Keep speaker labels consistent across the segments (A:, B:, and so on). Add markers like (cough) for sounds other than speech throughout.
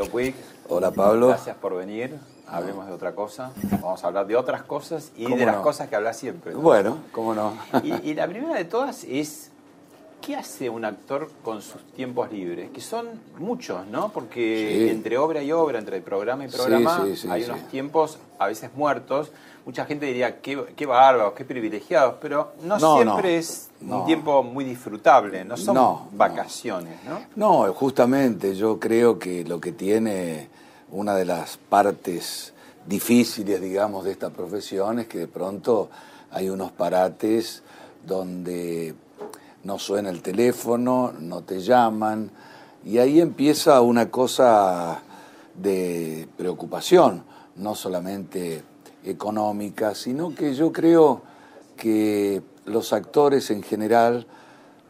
A: Hola Arturo Puig.
B: Hola Pablo.
A: Gracias por venir. Hablemos de otra cosa. Vamos a hablar de otras cosas y
B: ¿Cómo
A: de las
B: no?
A: cosas que hablas siempre. ¿no?
B: Bueno, cómo no.
A: Y, y la primera de todas es, ¿qué hace un actor con sus tiempos libres? Que son muchos, ¿no? Porque
B: Sí.
A: entre obra y obra, entre programa y programa,
B: Sí, sí, sí,
A: hay unos tiempos a veces muertos. Mucha gente diría, qué, qué bárbaros, qué privilegiados, pero no,
B: No,
A: siempre
B: no.
A: es un tiempo muy disfrutable, no son vacaciones, ¿no?
B: No, justamente yo creo que lo que tiene una de las partes difíciles, digamos, de esta profesión es que de pronto hay unos parates donde no suena el teléfono, no te llaman, y ahí empieza una cosa de preocupación, no solamente económica, sino que yo creo que los actores en general,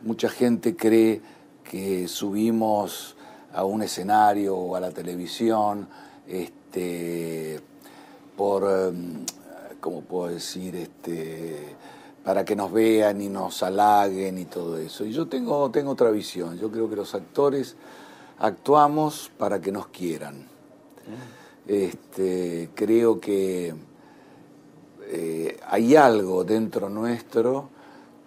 B: mucha gente cree que subimos a un escenario o a la televisión este, por, em, ¿cómo puedo decir? Este, para que nos vean y nos halaguen y todo eso. Y yo tengo, tengo otra visión. Yo creo que los actores actuamos para que nos quieran. Este, creo que eh, hay algo dentro nuestro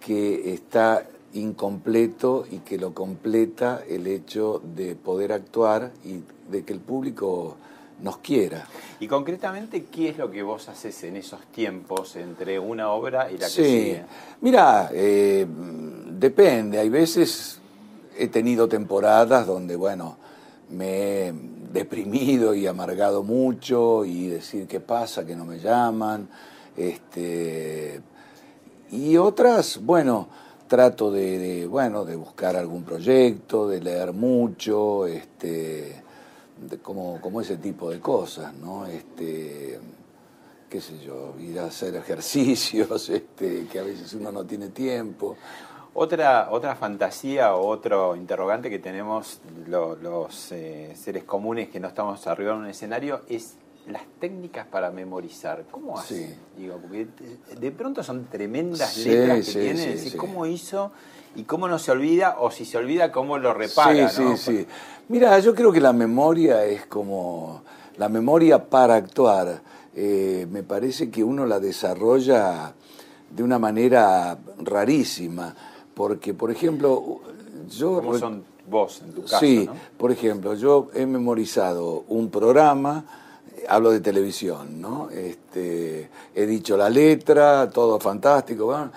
B: que está incompleto y que lo completa el hecho de poder actuar y de que el público nos quiera.
A: Y concretamente, ¿qué es lo que vos haces en esos tiempos entre una obra y la que
B: Sí,
A: sigue?
B: mira, eh, depende. Hay veces he tenido temporadas donde, bueno, me he deprimido y amargado mucho y decir qué pasa, que no me llaman. Este, y otras, bueno, trato de, bueno, de buscar algún proyecto, de leer mucho, este, como, como ese tipo de cosas, ¿no? Este, qué sé yo, ir a hacer (laughs) ejercicios, este, que a veces uno no tiene tiempo.
A: Otra, otra fantasía o otro interrogante que tenemos lo- los eh, seres comunes que no estamos arriba en un escenario es las técnicas para memorizar. ¿Cómo hace?
B: Sí.
A: Digo, porque de- pronto son tremendas
B: Sí,
A: letras que
B: sí,
A: tiene. decir. ¿Cómo hizo y cómo no se olvida? O si se olvida, ¿cómo lo repara?
B: sí,
A: ¿no?
B: sí, sí. Mira, yo creo que la memoria es como la memoria para actuar. eh, me parece que uno la desarrolla de una manera rarísima, porque, por ejemplo, yo
A: ¿Cómo son vos en tu caso?
B: sí,
A: ¿no?
B: por ejemplo, yo he memorizado un programa, hablo de televisión, ¿no? Este, he dicho la letra, todo fantástico. bueno,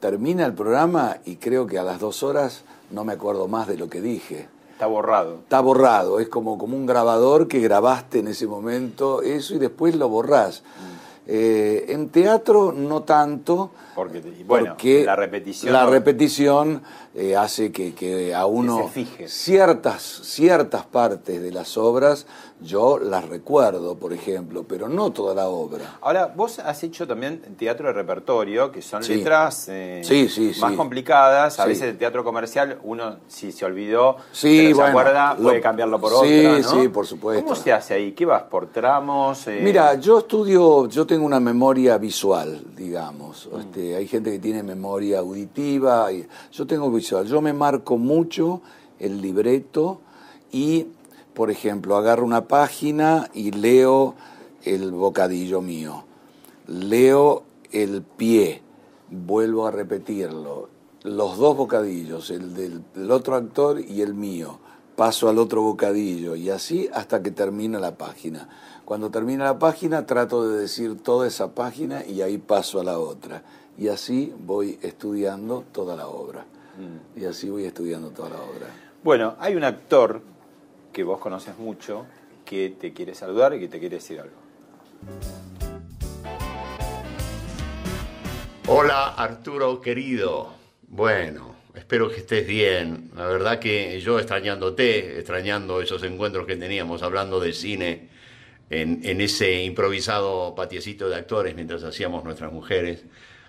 B: termina el programa y creo que a las dos horas no me acuerdo más de lo que dije.
A: Está borrado.
B: Está borrado, es como, como un grabador que grabaste en ese momento eso y después lo borrás.
A: Mm.
B: Eh, en teatro no tanto,
A: Porque, bueno,
B: porque
A: la repetición.
B: la repetición eh, hace que, que a uno
A: se fije.
B: ciertas ciertas partes de las obras yo las recuerdo, por ejemplo, pero no toda la obra.
A: Ahora, vos has hecho también teatro de repertorio, que son
B: Sí.
A: letras eh,
B: Sí, sí,
A: más
B: sí.
A: complicadas. A
B: Sí.
A: veces el teatro comercial, uno si se olvidó,
B: Sí,
A: pero se acuerda,
B: lo-
A: puede cambiarlo por
B: Sí,
A: otra, ¿no?
B: sí, por supuesto.
A: ¿Cómo se hace ahí? ¿Qué vas por tramos? Eh,
B: Mira, yo estudio, yo tengo una memoria visual, digamos.
A: Mm.
B: Este, hay gente que tiene memoria auditiva, y yo tengo visual. Yo me marco mucho el libreto y, por ejemplo, agarro una página y leo el bocadillo mío. Leo el pie, vuelvo a repetirlo. Los dos bocadillos, el del, del otro actor y el mío. Paso al otro bocadillo y así hasta que termina la página. Cuando termina la página trato de decir toda esa página y ahí paso a la otra. Y así voy estudiando toda la obra.
A: Mm.
B: Y así voy estudiando toda la obra.
A: Bueno, hay un actor que vos conoces mucho que te quiere saludar y que te quiere decir algo.
C: Hola Arturo querido. Bueno, espero que estés bien. La verdad que yo extrañándote, extrañando esos encuentros que teníamos hablando de cine en, ese improvisado patiecito de actores mientras hacíamos nuestras mujeres.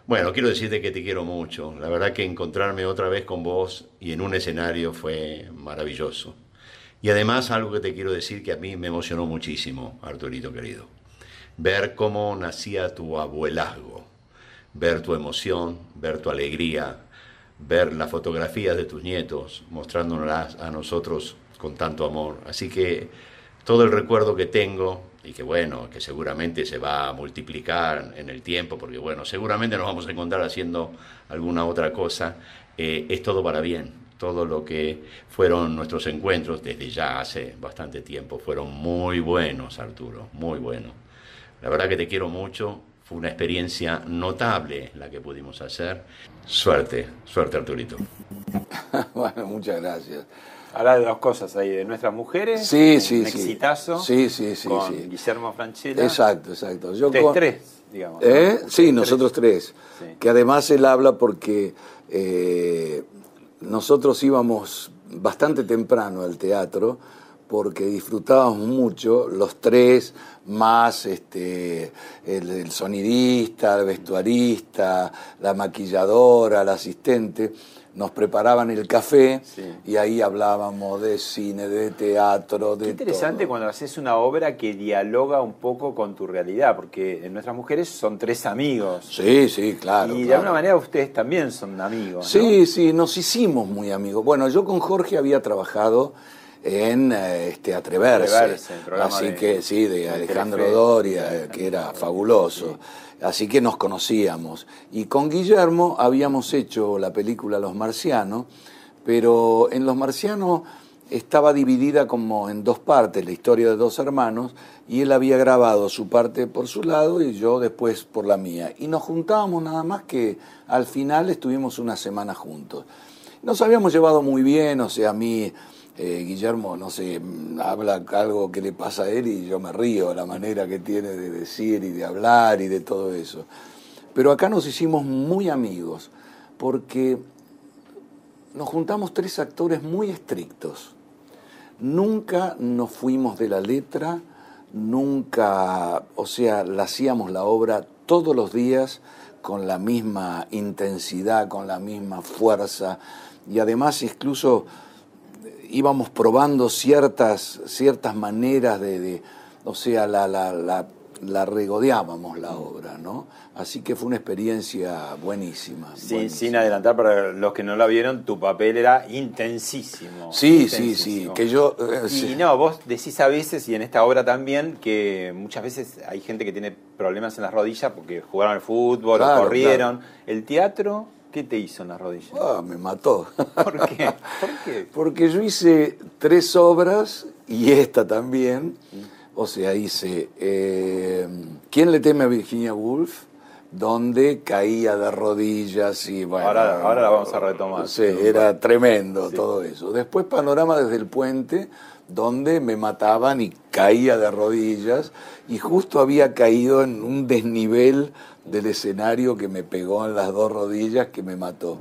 C: Bueno, quiero decirte que te quiero mucho. La verdad que encontrarme otra vez con vos y en un escenario fue maravilloso. Y además algo que te quiero decir que a mí me emocionó muchísimo, Arturito querido. Ver cómo nacía tu abuelazgo, ver tu emoción, ver tu alegría, ver las fotografías de tus nietos, mostrándolas a nosotros con tanto amor. Así que todo el recuerdo que tengo y que bueno, que seguramente se va a multiplicar en el tiempo, porque bueno, seguramente nos vamos a encontrar haciendo alguna otra cosa, eh, es todo para bien. Todo lo que fueron nuestros encuentros desde ya hace bastante tiempo fueron muy buenos, Arturo, muy buenos. La verdad que te quiero mucho, fue una experiencia notable la que pudimos hacer. Suerte, suerte Arturito. (laughs)
B: bueno, muchas gracias.
A: Habla de dos cosas ahí, de nuestras mujeres,
B: sí, sí,
A: un
B: sí.
A: exitazo
B: sí, sí, sí,
A: con
B: sí.
A: Guillermo Franchella.
B: Exacto, exacto. Yo
A: Ustedes
B: con-
A: tres, digamos.
B: ¿Eh?
A: ¿no?
B: Sí, nosotros tres.
A: Sí.
B: Que además él habla porque eh, nosotros íbamos bastante temprano al teatro porque disfrutábamos mucho los tres más este el, el sonidista, el vestuarista, la maquilladora, el asistente nos preparaban el café
A: Sí.
B: y ahí hablábamos de cine, de teatro, de
A: Qué interesante
B: todo.
A: cuando haces una obra que dialoga un poco con tu realidad, porque en nuestras mujeres son tres amigos.
B: Sí, sí, claro.
A: y de alguna manera ustedes también son amigos. ¿no?
B: Sí, sí, nos hicimos muy amigos. Bueno, yo con Jorge había trabajado en eh, este Atreverse, así
A: de-
B: que sí, de Alejandro
A: Telefe.
B: Doria, que era fabuloso. Así que nos conocíamos. Y con Guillermo habíamos hecho la película Los Marcianos, pero en Los Marcianos estaba dividida como en dos partes, la historia de dos hermanos, y él había grabado su parte por su lado y yo después por la mía. Y nos juntábamos nada más que al final estuvimos una semana juntos. Nos habíamos llevado muy bien, o sea, a mí, eh, Guillermo, no sé, mm, habla algo que le pasa a él y yo me río, la manera que tiene de decir y de hablar y de todo eso. Pero acá nos hicimos muy amigos, porque nos juntamos tres actores muy estrictos. Nunca nos fuimos de la letra, nunca, o sea, la hacíamos la obra todos los días con la misma intensidad, con la misma fuerza y además incluso íbamos probando ciertas, ciertas maneras de, de- o sea, la, la, la, la regodeábamos la obra, ¿no? Así que fue una experiencia buenísima.
A: Sin,
B: buenísima.
A: sin adelantar, para los que no la vieron, tu papel era intensísimo.
B: Sí, sí, sí, que yo... eh,
A: Y
B: sí.
A: no, vos decís a veces, y en esta obra también, que muchas veces hay gente que tiene problemas en las rodillas porque jugaron al fútbol
B: Claro,
A: o corrieron. ¿El teatro qué te hizo en las rodillas?
B: Ah, me mató.
A: ¿Por qué? ¿Por qué? (laughs)
B: Porque yo hice tres obras y esta también. O sea, hice eh, ¿Quién le teme a Virginia Woolf? Donde caía de rodillas y bueno.
A: Ahora- ahora la vamos a retomar.
B: Sí, era tremendo
A: Sí.
B: todo eso. Después Panorama desde el puente, donde me mataban y caía de rodillas. Y justo había caído en un desnivel del escenario que me pegó en las dos rodillas que me mató.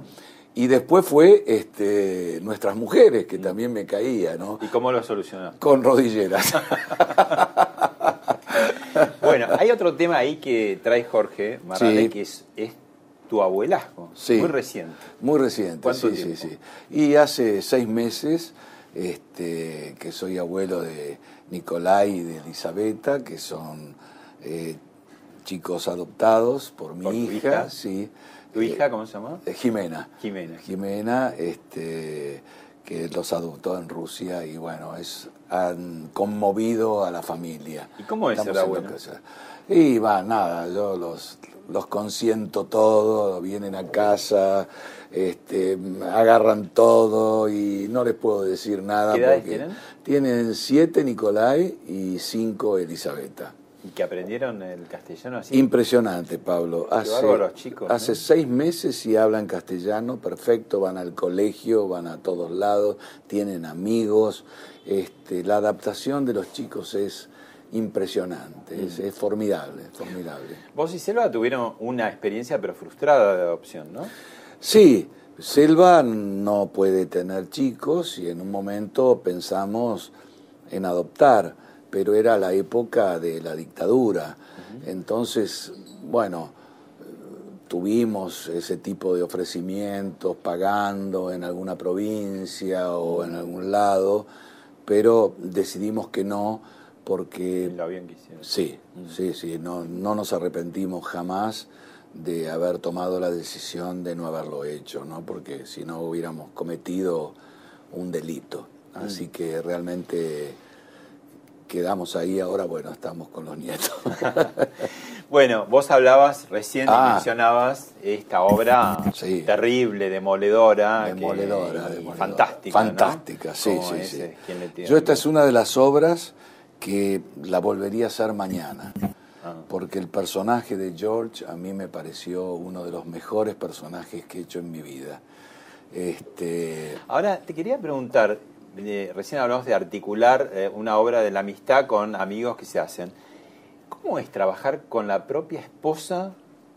B: Y después fue este, Nuestras Mujeres, que también me caía, ¿no?
A: ¿Y cómo lo solucionaste?
B: Con rodilleras. (laughs)
A: Bueno, hay otro tema ahí que trae Jorge Marrale,
B: Sí.
A: que es, es tu abuelazgo,
B: Sí.
A: muy reciente.
B: Muy reciente,
A: ¿Cuánto
B: sí,
A: tiempo?
B: sí, sí. Y hace seis meses este, que soy abuelo de Nicolai y de Elisabetta, que son eh, chicos adoptados por mi
A: ¿Por
B: hija,
A: hija?
B: sí.
A: ¿Tu hija cómo se llama?
B: eh, Jimena.
A: Jimena.
B: Jimena, este, que los adoptó en Rusia y bueno, es, han conmovido a la familia.
A: ¿Y cómo es ser abuelo?
B: Y va, nada, yo los, los consiento todo, vienen a casa, este, agarran todo y no les puedo decir nada.
A: ¿Qué edades
B: porque
A: tienen?
B: Tienen siete Nicolai y cinco Elisabetta.
A: ¿Y que aprendieron el castellano así?
B: Impresionante, Pablo. Hace,
A: bárbaro los chicos,
B: hace
A: ¿no?
B: seis meses y hablan castellano, perfecto, van al colegio, van a todos lados, tienen amigos. Este, la adaptación de los chicos es impresionante, es, es formidable, formidable.
A: Vos y Selva tuvieron una experiencia pero frustrada de adopción, ¿no?
B: Sí, Selva no puede tener chicos y en un momento pensamos en adoptar, pero era la época de la dictadura. Entonces, bueno, tuvimos ese tipo de ofrecimientos pagando en alguna provincia o en algún lado, pero decidimos que no porque...
A: Lo bien quisieron.
B: Sí, sí, sí, no, no nos arrepentimos jamás de haber tomado la decisión de no haberlo hecho, ¿no? porque si no hubiéramos cometido un delito. Así que realmente quedamos ahí, ahora bueno, estamos con los nietos. (laughs)
A: bueno, vos hablabas, recién
B: Ah.
A: mencionabas esta obra
B: Sí.
A: terrible, demoledora,
B: Demoledora,
A: que-
B: demoledora.
A: fantástica. ¿no?
B: Fantástica, sí, sí,
A: ese,
B: sí.
A: ¿quién le tiene
B: Yo esta es una de las obras que la volvería a hacer mañana,
A: Ah.
B: porque el personaje de George a mí me pareció uno de los mejores personajes que he hecho en mi vida. Este,
A: Ahora, te quería preguntar, recién hablamos de articular eh, una obra de la amistad con amigos que se hacen. ¿Cómo es trabajar con la propia esposa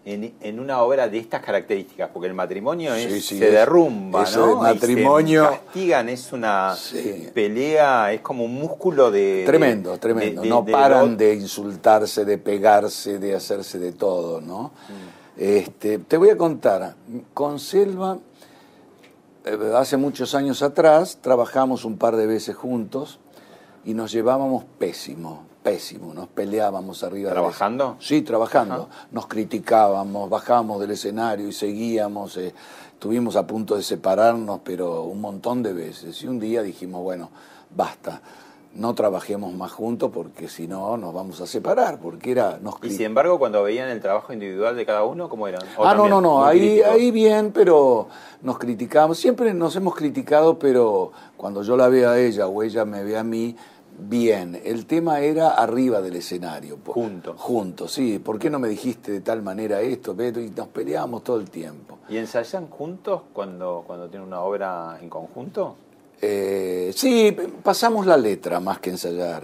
A: en, en una obra de estas características? Porque el matrimonio es-
B: Sí, sí,
A: se
B: es-
A: derrumba,
B: matrimonio-
A: se castigan, es una
B: Sí.
A: pelea, es como un músculo de...
B: tremendo,
A: de-
B: tremendo.
A: de-
B: no paran de insultarse, de pegarse, de hacerse de todo, ¿no?
A: Mm.
B: Este, te voy a contar, con Selva, hace muchos años atrás, trabajamos un par de veces juntos y nos llevábamos pésimo, pésimo, nos peleábamos arriba de la-
A: ¿Trabajando?
B: Sí, trabajando. Nos criticábamos, bajábamos del escenario y seguíamos. eh, estuvimos a punto de separarnos, pero un montón de veces. Y un día dijimos, bueno, basta, no trabajemos más juntos porque si no nos vamos a separar, porque era... Nos
A: Y sin embargo, cuando veían el trabajo individual de cada uno, ¿cómo eran? ¿O
B: Ah, no, no, no, ahí, ahí bien, pero nos criticamos. Siempre nos hemos criticado, pero cuando yo la veo a ella o ella me ve a mí, bien. El tema era arriba del escenario.
A: Juntos.
B: Juntos, sí. ¿Por qué no me dijiste de tal manera esto? Y nos peleábamos todo el tiempo.
A: ¿Y ensayan juntos cuando, cuando tienen una obra en conjunto?
B: Eh, sí, pasamos la letra más que ensayar.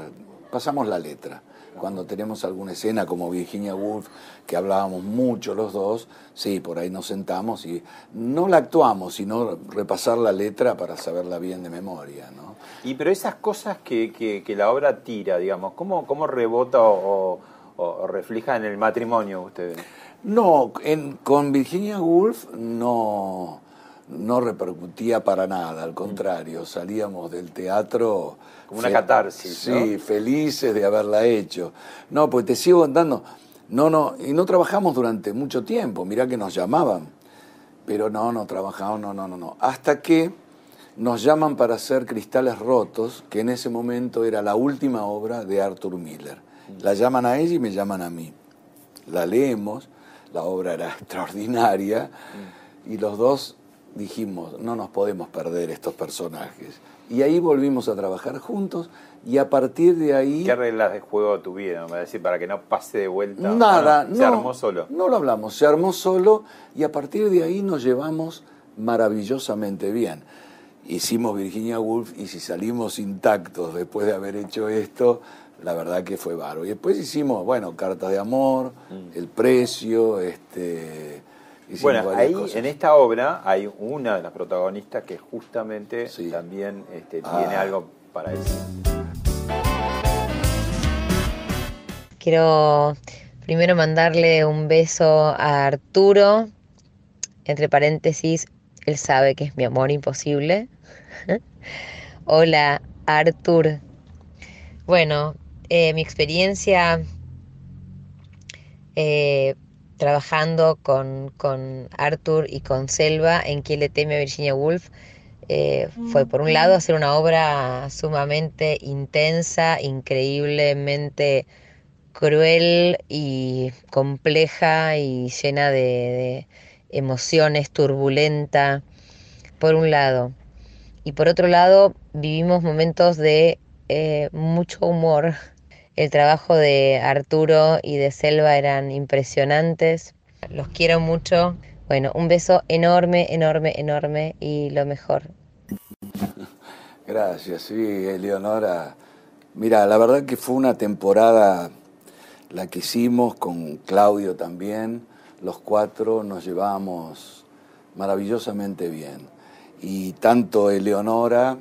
B: Pasamos la letra. Cuando tenemos alguna escena como Virginia Woolf, que hablábamos mucho los dos, sí, por ahí nos sentamos y no la actuamos, sino repasar la letra para saberla bien de memoria, ¿no?
A: Y pero esas cosas que, que, que la obra tira, digamos, ¿cómo, cómo rebota o, o- o refleja en el matrimonio ustedes?
B: No, en- con Virginia Woolf no, no repercutía para nada, al contrario, salíamos del teatro...
A: Como una catarsis,
B: Sí,
A: ¿no?
B: felices de haberla hecho. No, pues te sigo contando, no, no, y no trabajamos durante mucho tiempo, mirá que nos llamaban, pero no, no trabajamos, no, no, no, no, hasta que nos llaman para hacer Cristales Rotos, que en ese momento era la última obra de Arthur Miller. La llaman a ella y me llaman a mí la leemos, la obra era (laughs) extraordinaria, y los dos dijimos, no nos podemos perder estos personajes. Y ahí volvimos a trabajar juntos, y a partir de ahí...
A: ¿Qué reglas de juego tuvieron? Para decir, para que no pase de vuelta.
B: Nada,
A: Ah, no,
B: no,
A: Se armó solo.
B: No lo hablamos, se armó solo, y a partir de ahí nos llevamos maravillosamente bien. Hicimos Virginia Woolf, y si salimos intactos después de haber hecho esto, la verdad que fue bárbaro. Y después hicimos, bueno, Carta de Amor, El Precio, este...
A: Bueno, ahí
B: cosas.
A: en esta obra hay una de las protagonistas que justamente
B: Sí.
A: también este,
B: Ah.
A: tiene algo para decir.
D: Quiero primero mandarle un beso a Arturo, entre paréntesis, él sabe que es mi amor imposible. (laughs) Hola, Artur. Bueno, eh, mi experiencia eh, trabajando con, con Arthur y con Selva en Quien le teme a Virginia Woolf eh, fue por un lado hacer una obra sumamente intensa, increíblemente cruel y compleja y llena de, de emociones, turbulenta, por un lado. Y por otro lado, vivimos momentos de eh, mucho humor. El trabajo de Arturo y de Selva eran impresionantes. Los quiero mucho. Bueno, un beso enorme, enorme, enorme y lo mejor. (laughs)
B: Gracias, sí, Eleonora. Mira, la verdad que fue una temporada la que hicimos con Claudio también. Los cuatro nos llevamos maravillosamente bien. Y tanto Eleonora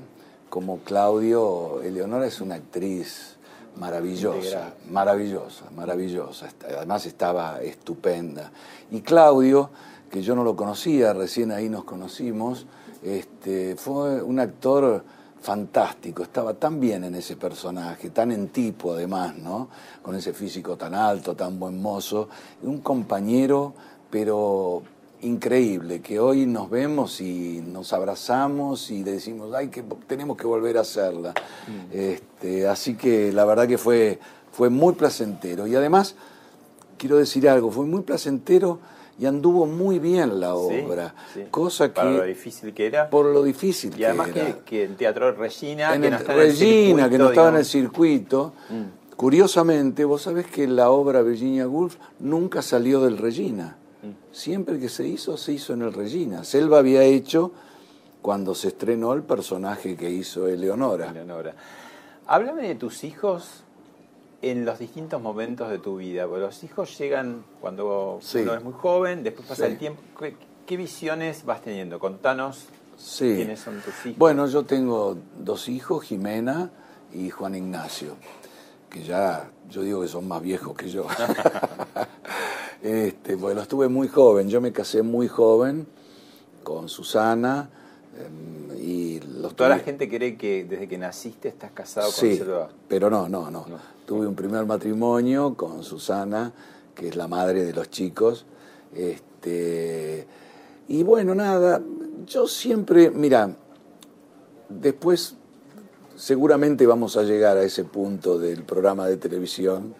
B: como Claudio, Eleonora es una actriz maravillosa, maravillosa, maravillosa. Además estaba estupenda. Y Claudio, que yo no lo conocía, recién ahí nos conocimos, este, fue un actor fantástico, estaba tan bien en ese personaje, tan en tipo además, ¿no? Con ese físico tan alto, tan buen mozo, un compañero, pero increíble, que hoy nos vemos y nos abrazamos y decimos, ay, que tenemos que volver a hacerla. Mm. Este, así que la verdad que fue, fue muy placentero. Y además, quiero decir algo, fue muy placentero y anduvo muy bien la obra. Cosa que.
A: Por lo difícil que era.
B: Por lo difícil que era.
A: Y además que, en Teatro Regina,
B: que no Regina, que no estaba en el circuito. Mm. Curiosamente, vos sabés que la obra Virginia Woolf nunca salió del Regina. Siempre que se hizo, se hizo en el Regina. Selva había hecho cuando se estrenó el personaje que hizo Eleonora.
A: Eleonora. Háblame de tus hijos en los distintos momentos de tu vida. Porque los hijos llegan cuando uno es muy joven, después pasa el tiempo. ¿Qué, visiones vas teniendo? Contanos quiénes son tus hijos.
B: Bueno, yo tengo dos hijos, Jimena y Juan Ignacio, que ya yo digo que son más viejos que yo. (laughs) este, bueno, los tuve muy joven. Yo me casé muy joven con Susana. Em, y los
A: Toda la gente cree que desde que naciste estás casado con
B: sí, pero no, no, no, Tuve un primer matrimonio con Susana, que es la madre de los chicos. Este, y bueno, nada, yo siempre, mira, después seguramente vamos a llegar a ese punto del programa de televisión.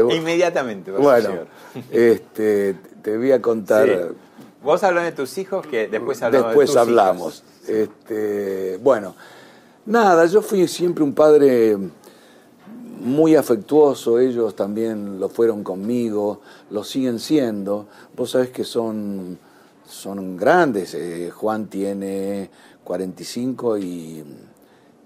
A: Inmediatamente.
B: Bueno, este, te voy a contar.
A: Vos hablas de tus hijos que después hablamos
B: Después
A: de tus
B: hablamos. Este, bueno, nada, yo fui siempre un padre muy afectuoso, ellos también lo fueron conmigo, lo siguen siendo. Vos sabés que son, son grandes, eh, Juan tiene 45 y,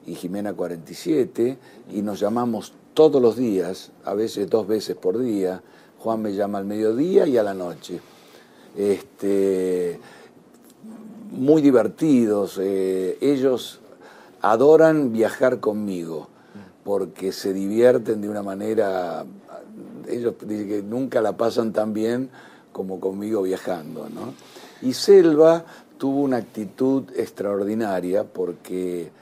B: y Jimena 47, y nos llamamos todos los días, a veces dos veces por día. Juan me llama al mediodía y a la noche. Este, muy divertidos, eh, ellos adoran viajar conmigo porque se divierten de una manera, ellos dicen que nunca la pasan tan bien como conmigo viajando. ¿no? Y Selva tuvo una actitud extraordinaria porque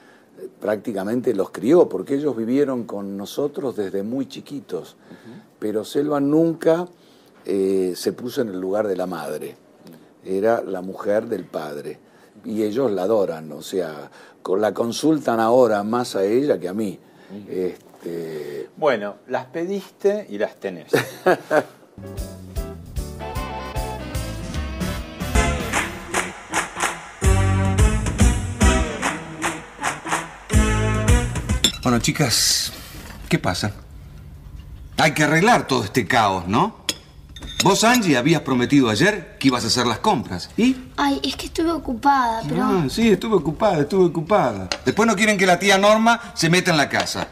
B: prácticamente los crió, porque ellos vivieron con nosotros desde muy chiquitos, pero Selva nunca eh, se puso en el lugar de la madre, era la mujer del padre, y ellos la adoran, o sea, la consultan ahora más a ella que a mí. Este...
A: Bueno, las pediste y las tenés. (laughs)
E: bueno, chicas, ¿qué pasa? Hay que arreglar todo este caos, ¿no? Vos, Angie, habías prometido ayer que ibas a hacer las compras. ¿Y?
F: Ay, es que estuve ocupada, pero... Ah,
E: sí, estuve ocupada, estuve ocupada. Después no quieren que la tía Norma se meta en la casa.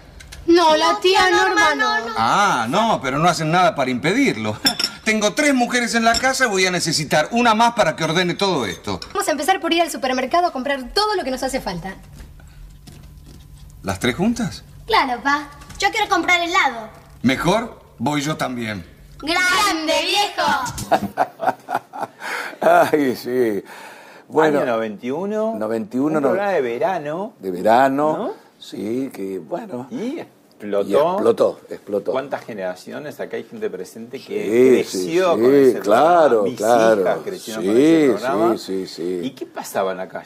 F: No, la tía Norma no.
E: Ah, no, pero no hacen nada para impedirlo. (laughs) Tengo tres mujeres en la casa y voy a necesitar una más para que ordene todo esto.
F: Vamos a empezar por ir al supermercado a comprar todo lo que nos hace falta.
E: ¿Las tres juntas?
F: Claro, pa. Yo quiero comprar helado.
E: Mejor, voy yo también.
F: ¡Grande, viejo! (laughs)
B: Ay, sí.
A: Bueno, Año 91.
B: 91.
A: Un programa de verano.
B: De verano. Sí, que bueno.
A: Y explotó.
B: explotó, explotó.
A: ¿Cuántas generaciones? Acá hay gente presente que creció
B: sí,
A: con ese
B: claro,
A: Mis
B: claro.
A: hijas crecieron con ese programa.
B: Sí, sí, sí.
A: ¿Y qué pasaba en la calle?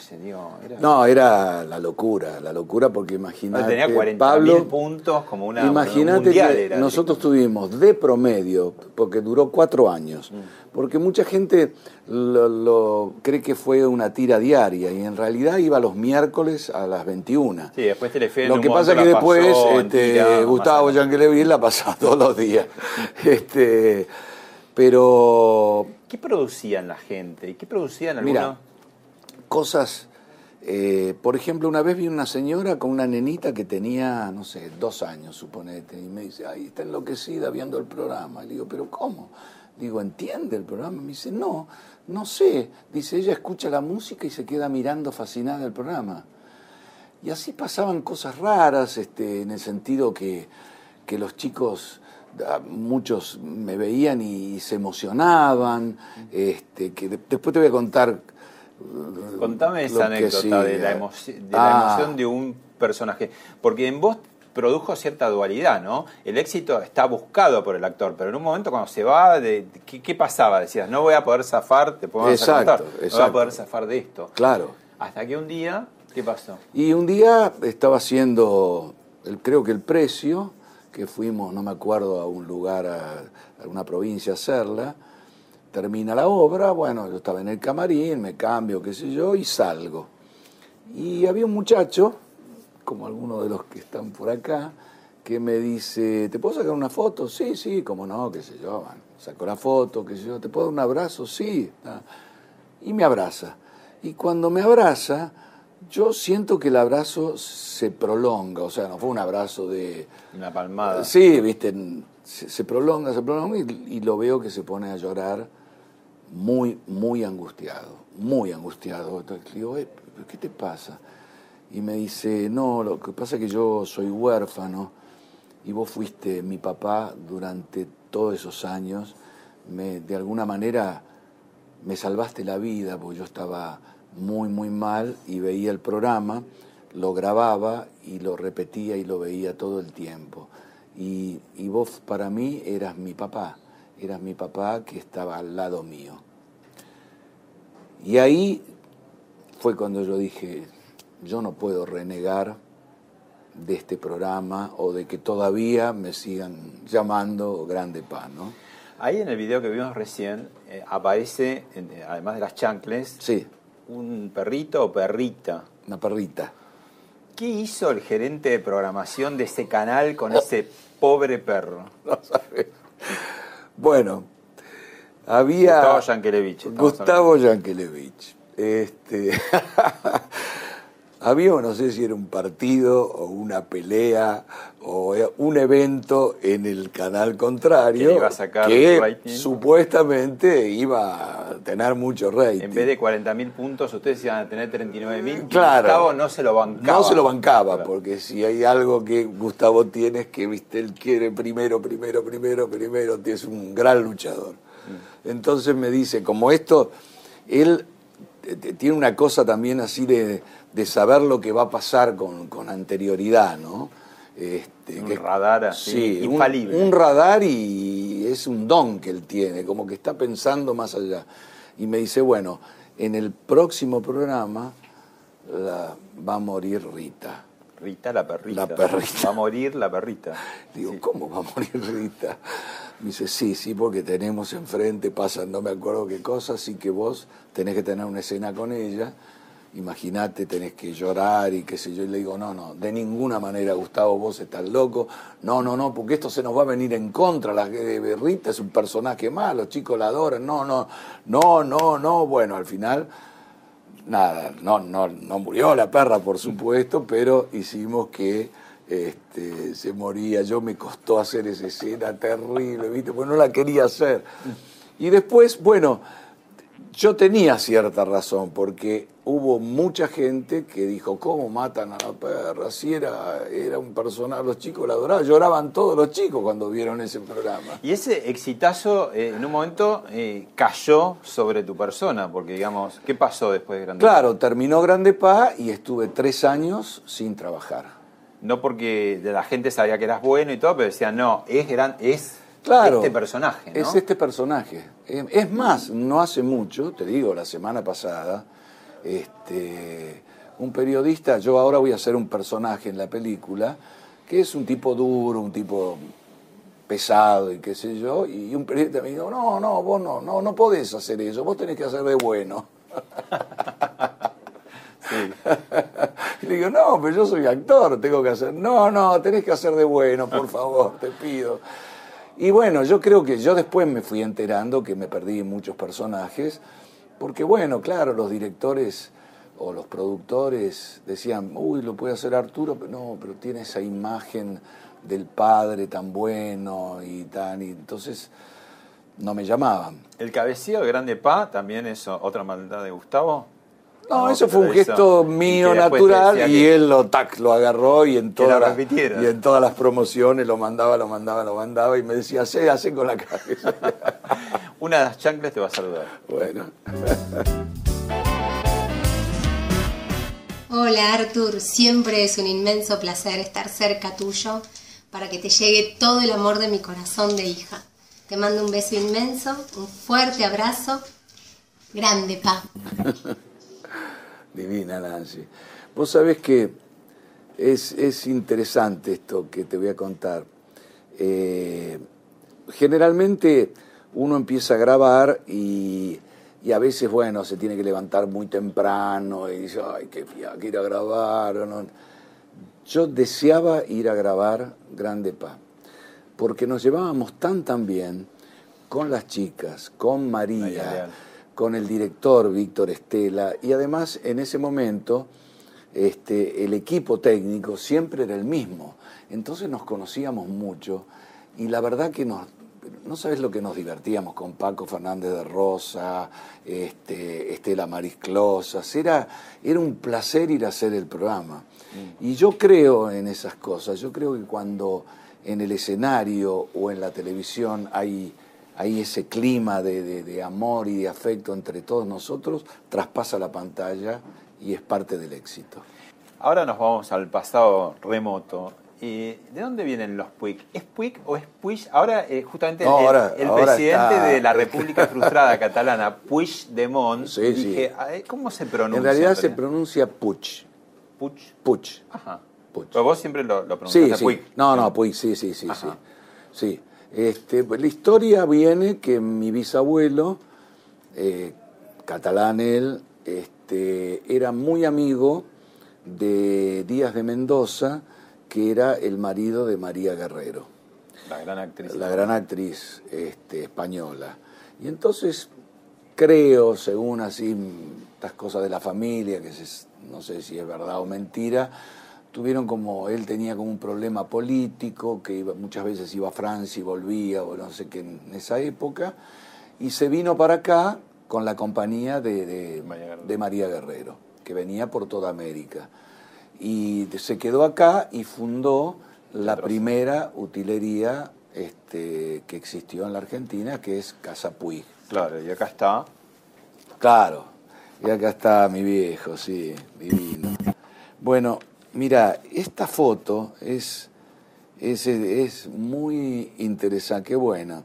B: No, era la locura, la locura porque imagínate.
A: tenía 40 mil puntos como una.
B: Imagínate que nosotros tuvimos de promedio, porque duró cuatro años, mm. Porque mucha gente lo, cree que fue una tira diaria y en realidad iba los miércoles a las 21.
A: Sí, después Telefe
B: Lo que pasa es que después este, Gustavo Yankelevich la pasaba (laughs) todos los días. este, pero...
A: ¿Qué producían la gente? ¿Y qué producían algunos?
B: Mira, cosas... Eh, por ejemplo, una vez vi una señora con una nenita que tenía, no sé, dos años, suponete, y me dice, ahí está enloquecida viendo el programa. Le digo, ¿pero cómo? Digo, ¿entiende el programa? Me dice, no, no sé. Dice, ella escucha la música y se queda mirando fascinada el programa. Y así pasaban cosas raras, este, en el sentido que, que los chicos, ah, muchos me veían y se emocionaban, este, que de- después te voy a contar.
A: Contame esa anécdota
B: sí,
A: de, la emoci- de la
B: Ah.
A: emoción de un personaje. Porque en vos produjo cierta dualidad, ¿no? El éxito está buscado por el actor, pero en un momento cuando se va, de, ¿qué, qué pasaba? Decías, no voy a poder zafar, te podemos
B: Exacto,
A: contar, no voy a poder zafar de esto.
B: Claro.
A: Hasta que un día, ¿qué pasó?
B: Y un día estaba haciendo, el, creo que el precio, que fuimos, no me acuerdo, a un lugar, a, a una provincia a hacerla. Termina la obra, bueno, yo estaba en el camarín, me cambio, qué sé yo, y salgo. Y había un muchacho, como algunos de los que están por acá, que me dice, ¿te puedo sacar una foto? Sí, sí, cómo no, qué sé yo. Bueno, saco la foto, qué sé yo, ¿te puedo dar un abrazo? Sí. Y me abraza. Y cuando me abraza, yo siento que el abrazo se prolonga, o sea, no fue un abrazo de...
A: Una palmada.
B: Sí, viste, se, se prolonga, se prolonga y, y lo veo que se pone a llorar muy, muy angustiado, muy angustiado. Entonces digo, "Eh, ¿pero ¿qué te pasa? Y me dice, no, lo que pasa es que yo soy huérfano y vos fuiste mi papá durante todos esos años. De alguna manera me salvaste la vida porque yo estaba muy, muy mal y veía el programa, lo grababa y lo repetía y lo veía todo el tiempo. Y, y vos para mí eras mi papá, eras mi papá que estaba al lado mío. Y ahí fue cuando yo dije, yo no puedo renegar de este programa o de que todavía me sigan llamando Grande Pan, ¿no?
A: Ahí en el video que vimos recién eh, aparece, en- eh, además de las chancles,
B: Sí,
A: un perrito o perrita.
B: una perrita.
A: ¿Qué hizo el gerente de programación de ese canal con ese pobre perro? (laughs)
B: No sabes. Bueno, había.
A: Gustavo Yankelevich,
B: Gustavo Yankelevich. Este, (laughs) había, no sé si era un partido o una pelea o un evento en el canal contrario
A: Que iba a sacar
B: que
A: rating.
B: supuestamente iba a tener mucho rating.
A: En vez de 40.000 puntos, ustedes iban a tener 39.000. y
B: Claro.
A: Gustavo no se lo bancaba.
B: No se lo bancaba,
A: Claro.
B: porque si hay algo que Gustavo tiene es que, viste, él quiere primero, primero, primero, primero, es un gran luchador.
A: Mm.
B: Entonces me dice, como esto, él eh, eh, tiene una cosa también así de, de saber lo que va a pasar con, con anterioridad, ¿no? Este,
A: Un radar así,
B: sí, un-
A: infalible.
B: Un, radar y es un don que él tiene, como que está pensando más allá. Y me dice, bueno, en el próximo programa la- va a morir Rita.
A: Rita la perrita.
B: La perrita.
A: Va a morir la perrita. (laughs)
B: Digo,
A: Sí.
B: ¿cómo va a morir Rita? Me dice, sí, sí, porque tenemos enfrente, pasan no me acuerdo qué cosa, así que vos tenés que tener una escena con ella. Imagínate, tenés que llorar y qué sé yo. Y le digo, no, no, de ninguna manera, Gustavo, vos estás loco. No, no, no, porque esto se nos va a venir en contra. La eh, Rita es un personaje más, los chicos la adoran. No, no, no, no, no. Bueno, al final nada, no, no, no murió la perra, por supuesto, pero hicimos que este, se moría. Yo me costó hacer esa escena terrible, ¿viste? Pues no la quería hacer. Y después, bueno, yo tenía cierta razón, porque hubo mucha gente que dijo, ¿cómo matan a la perra? Si era, era un personaje, los chicos la adoraban, lloraban todos los chicos cuando vieron ese programa.
A: Y ese exitazo eh, en un momento eh, cayó sobre tu persona, porque digamos, ¿qué pasó después de Grande
B: Claro, terminó Grande Pa y estuve tres años sin trabajar.
A: No porque la gente sabía que eras bueno y todo, pero decían, no, es gran, es
B: Claro,
A: este personaje, ¿no?
B: Es este personaje. Es más, no hace mucho, te digo, la semana pasada, este, un periodista, yo ahora voy a ser un personaje en la película, que es un tipo duro, un tipo pesado y qué sé yo, y un periodista me dijo, no, no, vos no, no, no podés hacer eso, vos tenés que hacer de bueno. (laughs)
A: Sí. (laughs)
B: Y le digo, no, pero yo soy actor, tengo que hacer. No, no, tenés que hacer de bueno, por (laughs) favor, te pido. Y bueno, yo creo que yo después me fui enterando que me perdí en muchos personajes, porque bueno, claro, los directores o los productores decían, uy, lo puede hacer Arturo, pero no, pero tiene esa imagen del padre tan bueno y tan. Y entonces no me llamaban.
A: ¿El cabeceo de Grande Pa también es otra maldad de Gustavo?
B: No,
A: No,
B: eso fue un gesto mío natural y él lo, tac, lo agarró y en, todas las-
A: repitiera.
B: y en todas las promociones lo mandaba, lo mandaba, lo mandaba y me decía, hace, hace con la cabeza. (laughs)
A: Una de las chanclas te va a saludar.
B: bueno. (laughs)
G: Hola Arthur, siempre es un inmenso placer estar cerca tuyo para que te llegue todo el amor de mi corazón de hija. Te mando un beso inmenso, un fuerte abrazo. Grande, pa. (laughs)
B: Divina Nancy. Vos sabés que es, es interesante esto que te voy a contar. Eh, generalmente uno empieza a grabar y, y a veces, bueno, se tiene que levantar muy temprano y dice, ay, qué fiaca ir a grabar. no. Yo deseaba ir a grabar Grande Pa, porque nos llevábamos tan tan bien con las chicas, con
A: María
B: con el director Víctor Estela y además en ese momento este, el equipo técnico siempre era el mismo. Entonces nos conocíamos mucho y la verdad que nos, no sabes lo que nos divertíamos con Paco Fernández de Rosa, este, Estela Marisclosas, era, era un placer ir a hacer el programa. Y yo creo en esas cosas, yo creo que cuando en el escenario o en la televisión hay, hay ese clima de, de- de amor y de afecto entre todos nosotros, traspasa la pantalla y es parte del éxito.
A: Ahora nos vamos al pasado remoto. ¿Y ¿De dónde vienen los Puig? ¿Es Puig o es Puig? Ahora, eh, justamente,
B: No,
A: el,
B: ahora-
A: el
B: ahora
A: presidente
B: está-
A: de la República Frustrada Catalana, Puigdemont,
B: Sí,
A: dije, "Ay, ¿cómo se pronuncia?
B: En realidad se pronuncia Puch.
A: Puig.
B: Puch.
A: Ajá.
B: Puig.
A: Pero vos siempre lo, lo
B: Sí,
A: pronunciaste
B: sí.
A: Puig.
B: No, no, Puig, sí, sí, sí, sí.
A: Ajá.
B: Sí. Este, la historia viene que mi bisabuelo, eh, catalán él, este, era muy amigo de Díaz de Mendoza, que era el marido de María Guerrero
A: La gran actriz.
B: la gran actriz este, española. Y entonces creo, según así estas cosas de la familia, que se- no sé si es verdad o mentira, tuvieron como, él tenía como un problema político, que iba, muchas veces iba a Francia y volvía, o no sé qué, en esa época, y se vino para acá con la compañía de
A: María Guerrero,
B: que venía por toda América. Y se quedó acá y fundó la primera utilería este, que existió en la Argentina, que es Casa Puig.
A: Claro, y acá está.
B: Claro, y acá está mi viejo, sí, divino. Bueno, mira, esta foto es, es, es muy interesante, qué buena.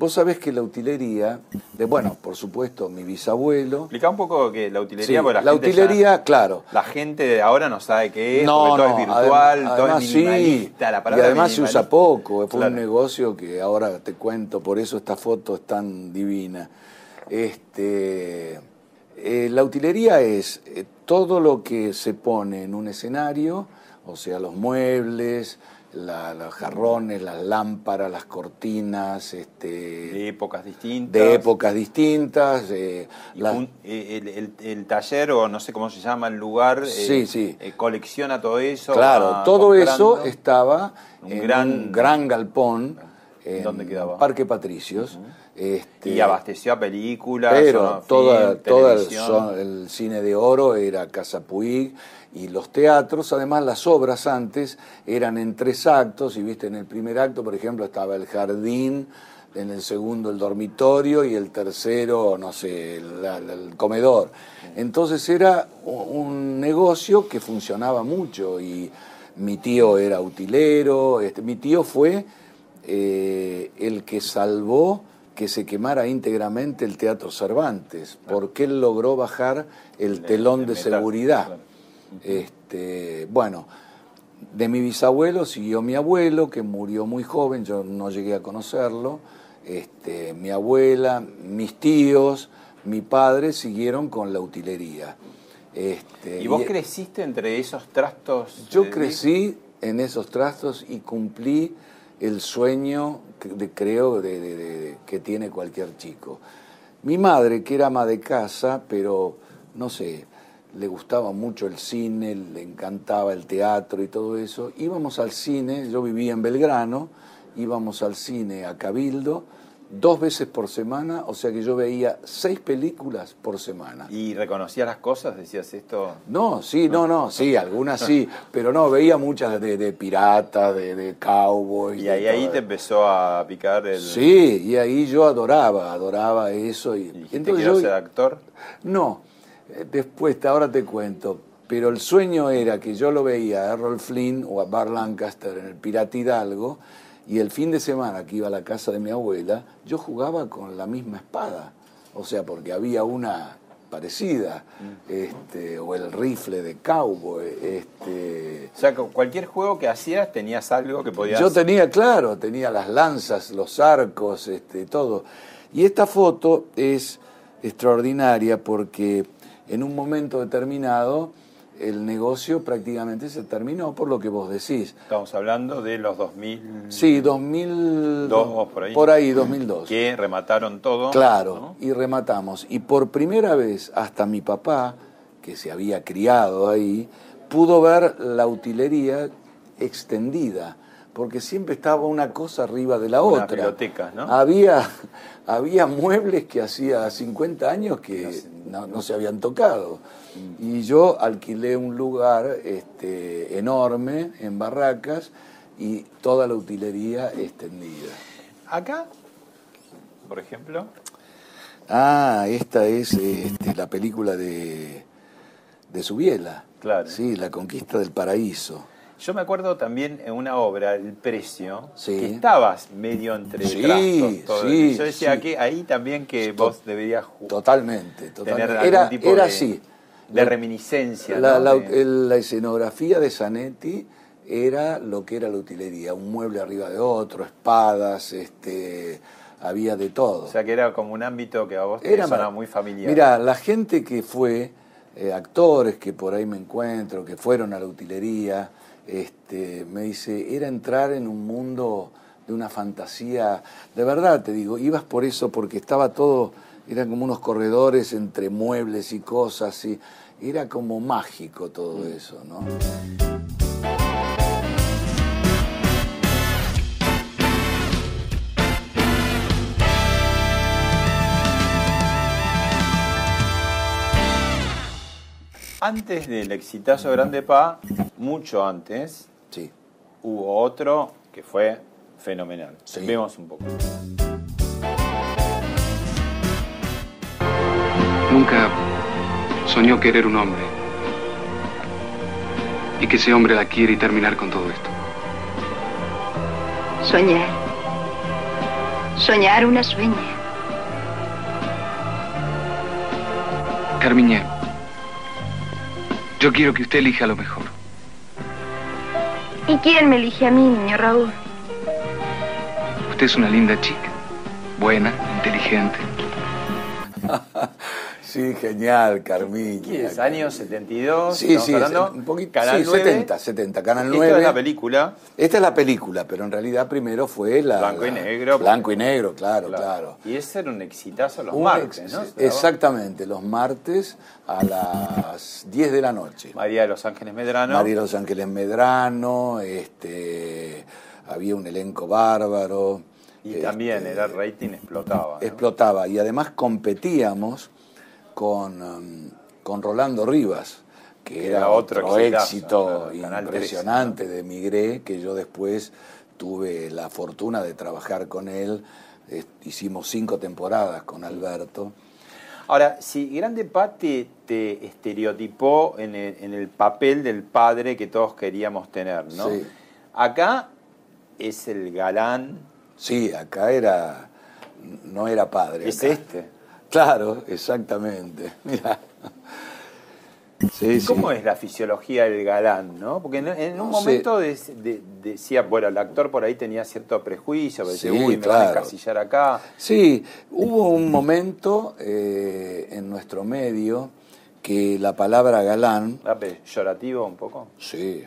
B: Vos sabés que la utilería, de, bueno, por supuesto, mi bisabuelo.
A: Explica un poco que la utilería,
B: Sí,
A: la,
B: la
A: gente
B: utilería,
A: ya-
B: claro.
A: la gente de ahora no sabe qué es,
B: No,
A: porque todo
B: no,
A: es virtual, todo
B: además
A: es
B: sí,
A: minimalista, la
B: y
A: palabra
B: además se usa poco, fue
A: Claro.
B: un negocio que ahora te cuento, por eso esta foto es tan divina. Este, eh, la utilería es eh, todo lo que se pone en un escenario, o sea, los muebles, la- los jarrones, las lámparas, las cortinas, este,
A: De épocas distintas.
B: de épocas distintas. eh,
A: Y
B: la-
A: un- eh, el, el- el taller, o no sé cómo se llama el lugar, eh,
B: Sí, sí.
A: eh, colecciona todo eso.
B: Claro,
A: va
B: todo eso estaba
A: Un
B: en
A: gran-
B: un gran galpón en
A: ¿Dónde quedaba?
B: Parque Patricios. Este,
A: Y abasteció a películas,
B: pero
A: sonofilm,
B: toda, el,
A: televisión.
B: son- el cine de oro era Casa Puig y los teatros, además las obras antes eran en tres actos y viste en el primer acto, por ejemplo, estaba el jardín, en el segundo el dormitorio y el tercero, no sé, el, comedor. Entonces era un negocio que funcionaba mucho y mi tío era utilero, este, mi tío fue eh, el que salvó que se quemara íntegramente el Teatro Cervantes, porque él logró bajar el
A: El-
B: telón
A: el
B: de seguridad. Este, bueno, de mi bisabuelo siguió mi abuelo, que murió muy joven, yo no llegué a conocerlo. Este, mi abuela, mis tíos, mi padre siguieron con la utilería. Este,
A: ¿Y vos creciste entre esos trastos?
B: yo crecí en esos trastos y cumplí el sueño creo de- que tiene cualquier chico. Mi madre, que era ama de casa, pero no sé, le gustaba mucho el cine, le encantaba el teatro y todo eso, íbamos al cine, yo vivía en Belgrano, íbamos al cine a Cabildo dos veces por semana, o sea que yo veía seis películas por semana.
A: ¿Y reconocías las cosas? ¿Decías esto?
B: No, sí, no, no, sí, algunas sí, pero no, veía muchas de, de piratas, de, de cowboys.
A: Y ahí, ahí te empezó a picar el...
B: Sí, y ahí yo adoraba, adoraba eso. Y,
A: ¿Y
B: entonces
A: quiero
B: yo-
A: ser actor?
B: No, eh, después, ahora te cuento. Pero el sueño era que yo lo veía a Errol Flynn o a Bar Lancaster en el Pirata Hidalgo y el fin de semana que iba a la casa de mi abuela, yo jugaba con la misma espada. O sea, porque había una parecida,
A: Mm.
B: este, o el rifle de cowboy. Este,
A: O sea, cualquier juego que hacías tenías algo que podías...
B: yo tenía, claro, tenía las lanzas, los arcos, este, todo. Y esta foto es extraordinaria porque en un momento determinado el negocio prácticamente se terminó por lo que vos decís.
A: Estamos hablando de los 2000...
B: Sí, 2002,
A: Dos, por ahí.
B: Por ahí, 2002.
A: Que remataron todo.
B: Claro,
A: ¿no?
B: y rematamos. Y por primera vez, hasta mi papá, que se había criado ahí, pudo ver la utilería extendida, porque siempre estaba una cosa arriba de la
A: Una
B: otra.
A: biblioteca, ¿no?
B: Había, (laughs) había muebles que hacía 50 años que no, no se habían tocado. Y yo alquilé un lugar este, enorme en Barracas y toda la utilería extendida.
A: Acá, por ejemplo,
B: Ah, esta es este, la película de, de Subiela.
A: Claro.
B: Sí, La Conquista del Paraíso.
A: Yo me acuerdo también en una obra, El Precio,
B: Sí.
A: que estabas medio entre
B: Sí,
A: trastos. todo.
B: sí,
A: yo decía
B: sí.
A: que ahí también que
B: To-
A: vos deberías ju-
B: Totalmente,
A: tener
B: totalmente.
A: algún
B: Era,
A: tipo
B: era
A: de,
B: así.
A: de
B: La-
A: reminiscencia.
B: La,
A: ¿no?
B: la-
A: De-
B: el- la escenografía de Zanetti era lo que era la utilería, un mueble arriba de otro, espadas, este, había de todo.
A: o sea que era como un ámbito que a vos te
B: Era
A: sonaba muy familiar.
B: Mira, la gente que fue, eh, actores que por ahí me encuentro, que fueron a la utilería, este, me dice, era entrar en un mundo de una fantasía, de verdad te digo, ibas por eso porque estaba todo, eran como unos corredores entre muebles y cosas, y era como mágico todo eso, ¿no?
A: Antes del exitazo Grande Pa, mucho antes,
B: Sí.
A: hubo otro que fue fenomenal.
B: Sí.
A: Vemos un poco.
H: Nunca soñó querer un hombre. Y que ese hombre la quiere y terminar con todo esto.
I: Soñar. Soñar una sueña.
H: Carmiña, yo quiero que usted elija lo mejor.
I: ¿Y quién me elige a mí, niño Raúl?
H: Usted es una linda chica. Buena, inteligente. (laughs)
B: Sí, genial, Carmiña.
A: ¿Qué es? ¿Años 72?
B: Sí, sí,
A: hablando?
B: un poquito.
A: Canal
B: sí,
A: 9.
B: 70, 70, Canal
A: Esto
B: 9.
A: es la película.
B: Esta es la película, pero en realidad primero fue la.
A: Blanco y negro.
B: Blanco y negro, claro, claro.
A: Claro. Y ese era un exitazo los
B: Un
A: martes,
B: ex-
A: ¿no?
B: Exactamente, los martes a las 10 de la noche.
A: María de los Ángeles Medrano.
B: María de los Ángeles Medrano, este, había un elenco bárbaro.
A: y
B: este,
A: también era rating explotaba. ¿no?
B: explotaba. Y además competíamos con, um, con Rolando Rivas, que era,
A: Era otro
B: éxito impresionante de Migré, que yo después tuve la fortuna de trabajar con él. Hicimos cinco temporadas con Alberto.
A: Ahora, si Grande Pa te, te estereotipó en el, en el papel del padre que todos queríamos tener, ¿no?
B: Sí.
A: Acá es el galán,
B: Sí, acá era, no era padre.
A: es
B: acá.
A: este.
B: Claro, exactamente. (laughs) Mira. Sí, sí.
A: ¿Cómo es la fisiología del galán, no? Porque en, en un
B: No
A: momento de- de- decía, bueno, el actor por ahí tenía cierto prejuicio, decía,
B: Sí,
A: uy, me van a
B: claro.
A: encasillar acá.
B: Sí, hubo un momento eh, en nuestro medio que la palabra galán,
A: ¿Era peyorativo un poco?
B: sí,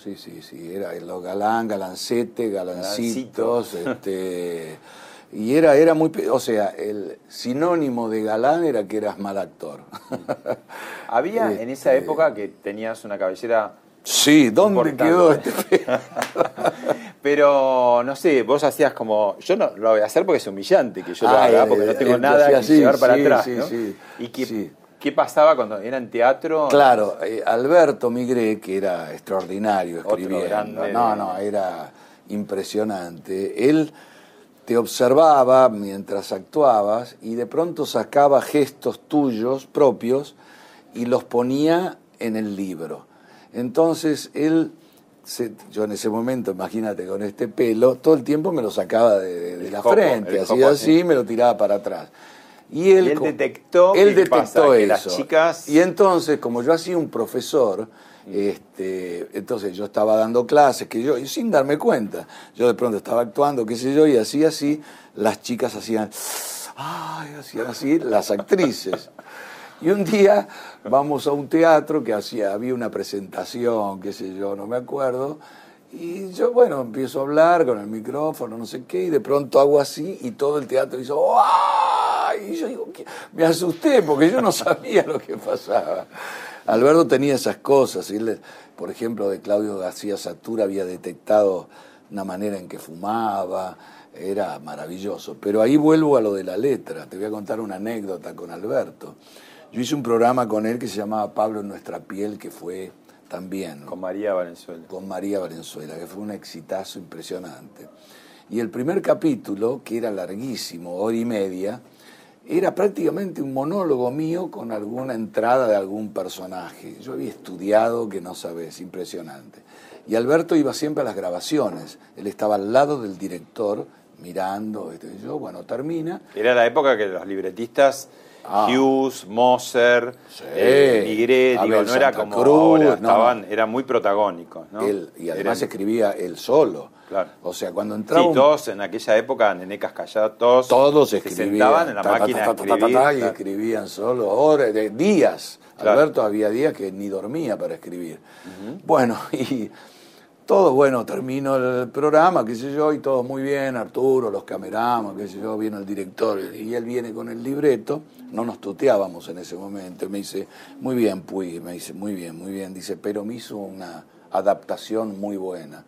B: sí, sí, sí, era lo galán, galancete, galancitos, este, y era, era muy, o sea, el sinónimo de galán era que eras mal actor. (laughs)
A: Había en esa
B: Este,
A: época que tenías una cabellera
B: Sí, ¿dónde
A: Importante.
B: quedó este? (laughs)
A: Pero, no sé, vos hacías como. Yo no lo voy a hacer porque es humillante que yo lo
B: Ah,
A: haga,
B: eh,
A: porque no tengo
B: eh,
A: nada que
B: así,
A: llevar para
B: sí,
A: atrás.
B: sí,
A: ¿no?
B: sí,
A: ¿Y qué, pasaba cuando era en teatro?
B: Claro, eh, Alberto Migré, que era extraordinario
A: Otro
B: escribiendo.
A: grande.
B: No, no, era impresionante. Él te observaba mientras actuabas y de pronto sacaba gestos tuyos propios y los ponía en el libro. Entonces él, se- yo en ese momento, imagínate, con este pelo, todo el tiempo me lo sacaba de, de- de
A: El
B: la
A: copo,
B: frente,
A: copo,
B: así
A: sí.
B: me lo tiraba para atrás. Y él,
A: Y él
B: co-
A: detectó
B: él detectó
A: pasa, que
B: eso.
A: las chicas-
B: Y entonces, como yo hacía un profesor, este, entonces yo estaba dando clases, que yo, y sin darme cuenta, yo de pronto estaba actuando, qué sé yo, y así, así, las chicas hacían, ay, así, las actrices. Y un día vamos a un teatro que hacía, había una presentación, qué sé yo, no me acuerdo, y yo, bueno, empiezo a hablar con el micrófono, no sé qué, y de pronto hago así, y todo el teatro hizo, ¡ay! Y yo digo, me asusté porque yo no sabía lo que pasaba. Alberto tenía esas cosas, y él, por ejemplo, de Claudio García Satura había detectado una manera en que fumaba, era maravilloso. Pero ahí vuelvo a lo de la letra, te voy a contar una anécdota con Alberto. Yo hice un programa con él que se llamaba Pablo en nuestra piel, que fue también
A: Con María Valenzuela.
B: con María Valenzuela, que fue un exitazo impresionante. Y el primer capítulo, que era larguísimo, hora y media, era prácticamente un monólogo mío con alguna entrada de algún personaje. Yo había estudiado que no sabes, impresionante. Y Alberto iba siempre a las grabaciones. Él estaba al lado del director mirando. este, yo, bueno, termina.
A: Era la época que los libretistas,
B: Ah.
A: Hughes, Moser, eh, Migré, digo,
B: Abel
A: no era como
B: Cruz,
A: ahora,
B: no,
A: estaban, eran muy protagónicos, ¿no?
B: Él, y además
A: Eran-
B: escribía él solo.
A: Claro.
B: O sea, cuando entraba
A: Sí,
B: un-
A: todos en aquella época, Nenecas Callados, todos,
B: Todos
A: se
B: escribían.
A: sentaban en la
B: ta,
A: máquina
B: ta,
A: de
B: ta,
A: escribir.
B: y escribían solo horas, de días.
A: Claro.
B: Alberto había días que ni dormía para escribir. Bueno, (laughs) y todo bueno, terminó el programa, qué sé yo, y todo muy bien, Arturo, los cameramas, qué sé yo, viene el director, y él viene con el libreto, no nos tuteábamos en ese momento, me dice, muy bien, Puy, me dice, muy bien, muy bien, dice, pero me hizo una adaptación muy buena.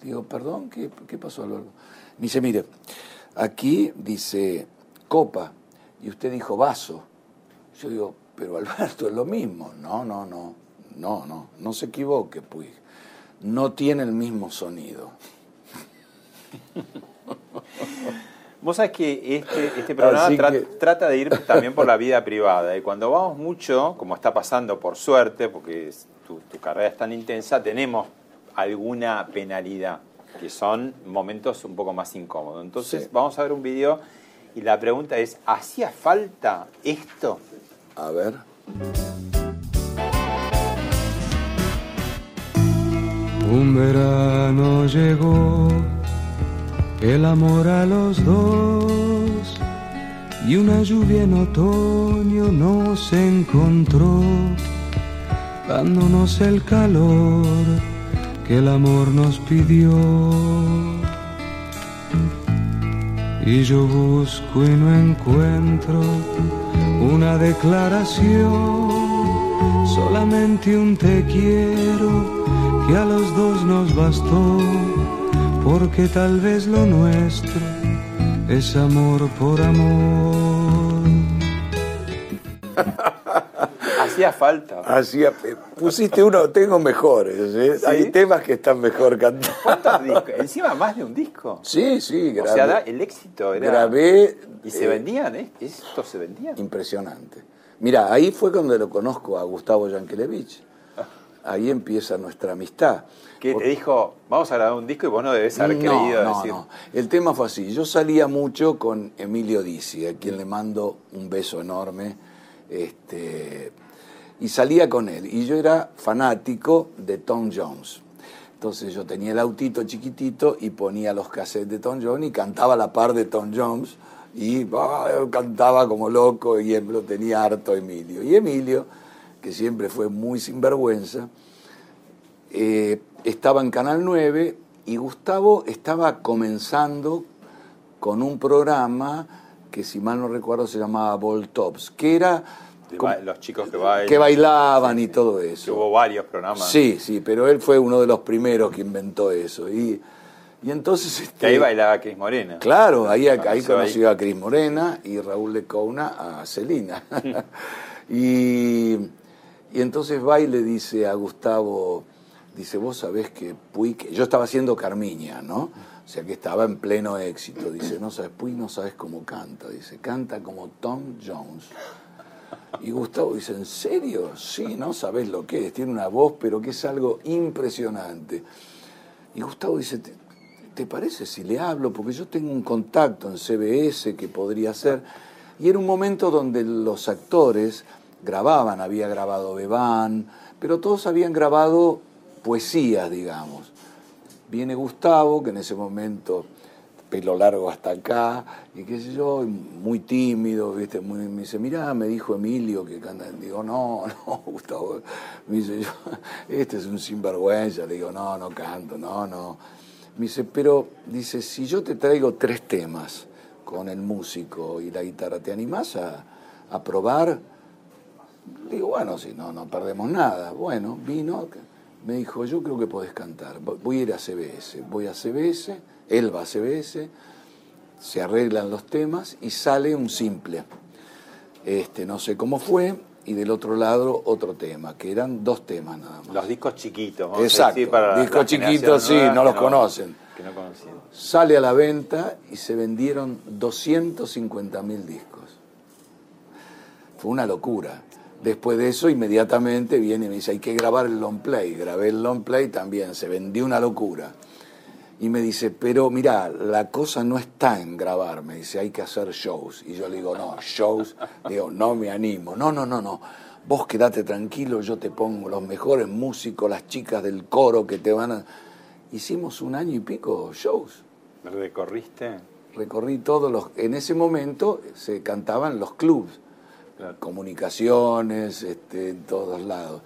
B: Digo, perdón, ¿qué, pasó, Alberto? Me dice, mire, aquí dice copa y usted dijo vaso. Yo digo, pero Alberto, es lo mismo. No, no, no, no, no, no se equivoque, Puig. No tiene el mismo sonido.
A: Vos sabés que este, este programa
B: Así
A: tra-
B: que-
A: trata de ir también por la vida privada. Y cuando vamos mucho, como está pasando por suerte, porque es- tu, tu carrera es tan intensa, tenemos alguna penalidad, que son momentos un poco más incómodos. Entonces
B: Sí.
A: vamos a ver un video y la pregunta es, ¿hacía falta esto?
B: A ver.
J: Un verano llegó, el amor a los dos, y una lluvia en otoño nos encontró, dándonos el calor que el amor nos pidió. Y yo busco y no encuentro una declaración, solamente un te quiero que a los dos nos bastó, porque tal vez lo nuestro es amor por amor. (laughs)
A: Hacía falta.
B: Hacía, pusiste uno, tengo mejores. ¿eh?
A: ¿Sí?
B: Hay temas que están mejor cantados.
A: ¿Cuántos discos? Encima más de un disco.
B: Sí, sí,
A: O
B: grabé.
A: sea, da- el éxito era...
B: grabé,
A: ¿Y se
B: eh,
A: vendían? ¿eh? ¿Esto se vendía?
B: Impresionante. Mira, ahí fue cuando lo conozco a Gustavo Yankelevich. Ahí empieza nuestra amistad.
A: Que te dijo, vamos a grabar un disco y vos no debes haber
B: No,
A: creído
B: no,
A: decir.
B: no. El tema fue así. Yo salía mucho con Emilio Dizzi, a quien le mando un beso enorme. Este, y salía con él. Y yo era fanático de Tom Jones. Entonces yo tenía el autito chiquitito y ponía los cassettes de Tom Jones y cantaba a la par de Tom Jones. Y ah, cantaba como loco y lo tenía harto Emilio. Y Emilio, que siempre fue muy sinvergüenza, eh, estaba en Canal 9 y Gustavo estaba comenzando con un programa que si mal no recuerdo se llamaba Ball Tops, que era
A: ba- los chicos que bailan.
B: que bailaban y todo
A: Que
B: eso.
A: hubo varios programas.
B: Sí, sí, pero él fue uno de los primeros que inventó eso. Y, Y entonces...
A: Que
B: Este,
A: ahí bailaba Cris Morena.
B: Claro, ahí, ahí
A: Conoció
B: a Cris Morena y Raúl de Couna a Celina. (laughs) (laughs) y, y entonces va y le dice a Gustavo, dice, vos sabés que Puig, yo estaba haciendo Carmiña, ¿no? O sea que estaba en pleno éxito. Dice, no sabes, Puig no sabes cómo canta. Dice, canta como Tom Jones. Y Gustavo dice, ¿en serio? Sí, no sabes lo que es. Tiene una voz, pero que es algo impresionante. Y Gustavo dice, ¿te, te parece si le hablo? Porque yo tengo un contacto en CBS que podría ser. Y era un momento donde los actores grababan, había grabado Bebán, pero todos habían grabado poesías, digamos. Viene Gustavo, que en ese momento pelo largo hasta acá, y qué sé yo, muy tímido, ¿viste? Me dice, mirá, me dijo Emilio que canta. Digo, no, (laughs) no, Gustavo. Me dice, yo, este es un sinvergüenza. Digo, no, no canto, no, no. Me dice, pero, dice, si yo te traigo tres temas con el músico y la guitarra, ¿te animás a, a probar? Digo, bueno, si no, no perdemos nada. Bueno, vino, me dijo, yo creo que podés cantar. Voy a ir a CBS. Voy a CBS, él va a CBS, se arreglan los temas y sale un simple. Este, no sé cómo fue, y del otro lado otro tema, que eran dos temas nada más.
A: Los discos chiquitos. vamos
B: Exacto,
A: para
B: discos chiquitos, sí, no los conocen.
A: Que no conocían.
B: Sale a la venta y se vendieron 250 mil discos. Fue una locura. Después de eso, inmediatamente viene y me dice, hay que grabar el long play. Grabé el long play también, se vendió una locura. Y me dice, pero mira, la cosa no está en grabar, me dice, hay que hacer shows. Y yo le digo, no, shows, (laughs) digo, no me animo. No, no, no, no. Vos quedate tranquilo, yo te pongo los mejores músicos, las chicas del coro que te van a... Hicimos un año y pico shows.
A: ¿Recorriste?
B: Recorrí todos los... En ese momento se cantaban los clubs, comunicaciones, este, en todos lados.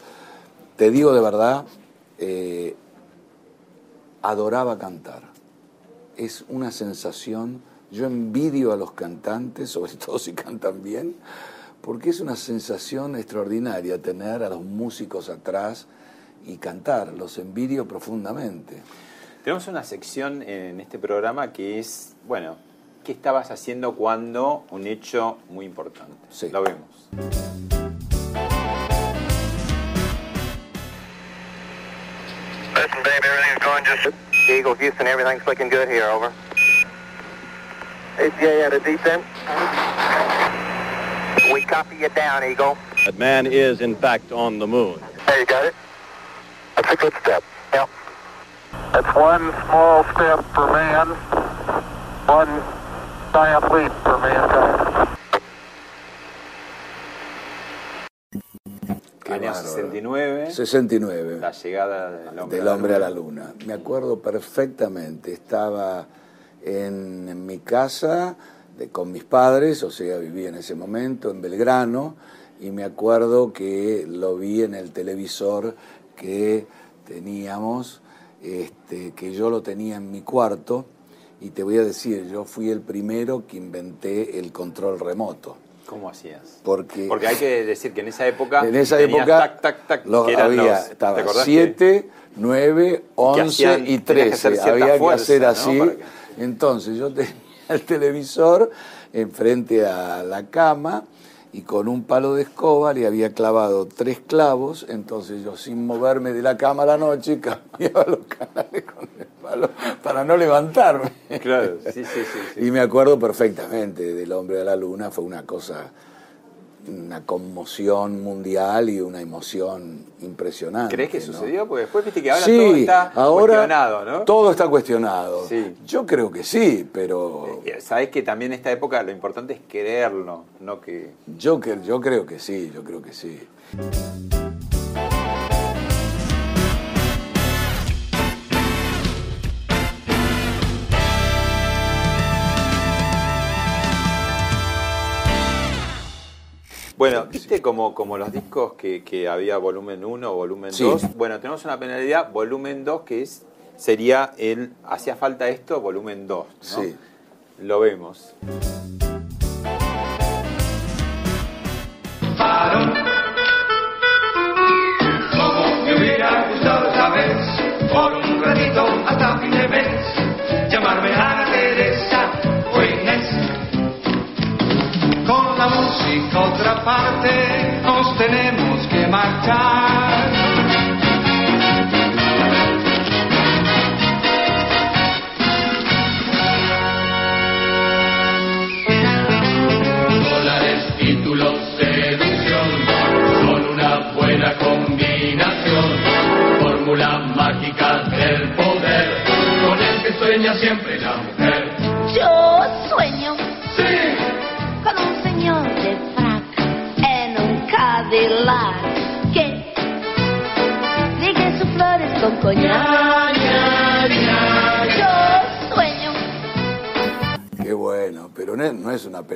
B: Te digo de verdad, eh, adoraba cantar. Es una sensación, yo envidio a los cantantes, (laughs) sobre todo si cantan bien, porque es una sensación extraordinaria tener a los músicos atrás y cantar, los envidio profundamente.
A: Tenemos una sección en este programa que es, bueno, ¿qué estabas haciendo cuando un hecho muy importante?
B: Sí.
A: Lo vemos.
K: Listen, baby, everything's going just... Eagle, Houston, everything's looking good here, over. ACA at a descent. We copy you down, Eagle.
L: That man is, in fact, on the moon.
K: There, you got it? That's a good step. Yep. That's one small step for man, one
A: Año
B: bárbaro.
A: 69.
B: 69.
A: La llegada del hombre,
B: del hombre a la luna. Me acuerdo perfectamente, estaba en, en mi casa de- con mis padres, o sea, vivía en ese momento en Belgrano, y me acuerdo que lo vi en el televisor que teníamos, este, que yo lo tenía en mi cuarto, y te voy a decir, yo fui el primero que inventé el control remoto.
A: ¿Cómo hacías?
B: Porque,
A: Porque hay que decir que en esa época. (laughs)
B: en esa época
A: Tac, tac, tac.
B: lo
A: que eran
B: había,
A: los- ¿te
B: estaba
A: acordás
B: 7, 9, 11
A: hacían-
B: y
A: tenías que
B: 13.
A: hacer cierta
B: había que
A: fuerza,
B: hacer
A: ¿no?
B: así.
A: Que-
B: Entonces yo tenía el televisor enfrente a la cama y con un palo de escoba le había clavado tres clavos, entonces yo sin moverme de la cama a la noche (laughs) cambiaba los canales con el palo para no levantarme.
A: Claro, sí, sí, sí. (laughs) sí.
B: Y me acuerdo perfectamente del hombre a la luna, fue una cosa, una conmoción mundial y una emoción impresionante.
A: ¿Crees que
B: ¿no?
A: sucedió? Porque después viste que ahora
B: sí,
A: todo está
B: ahora
A: cuestionado, ¿no?
B: todo está cuestionado.
A: Sí.
B: Yo creo que sí, pero
A: Eh, Sabes que también en esta época lo importante es creerlo, no que.
B: yo, que- yo creo que sí, yo creo que sí.
A: Bueno, viste como, como los discos que, que había volumen 1 o volumen
B: Sí.
A: 2. Bueno, tenemos una penalidad, volumen 2, que es sería el hacía falta esto, volumen 2. ¿no?
B: Sí.
A: Lo vemos.
M: Como me hubiera gustado esa vez, por un ratito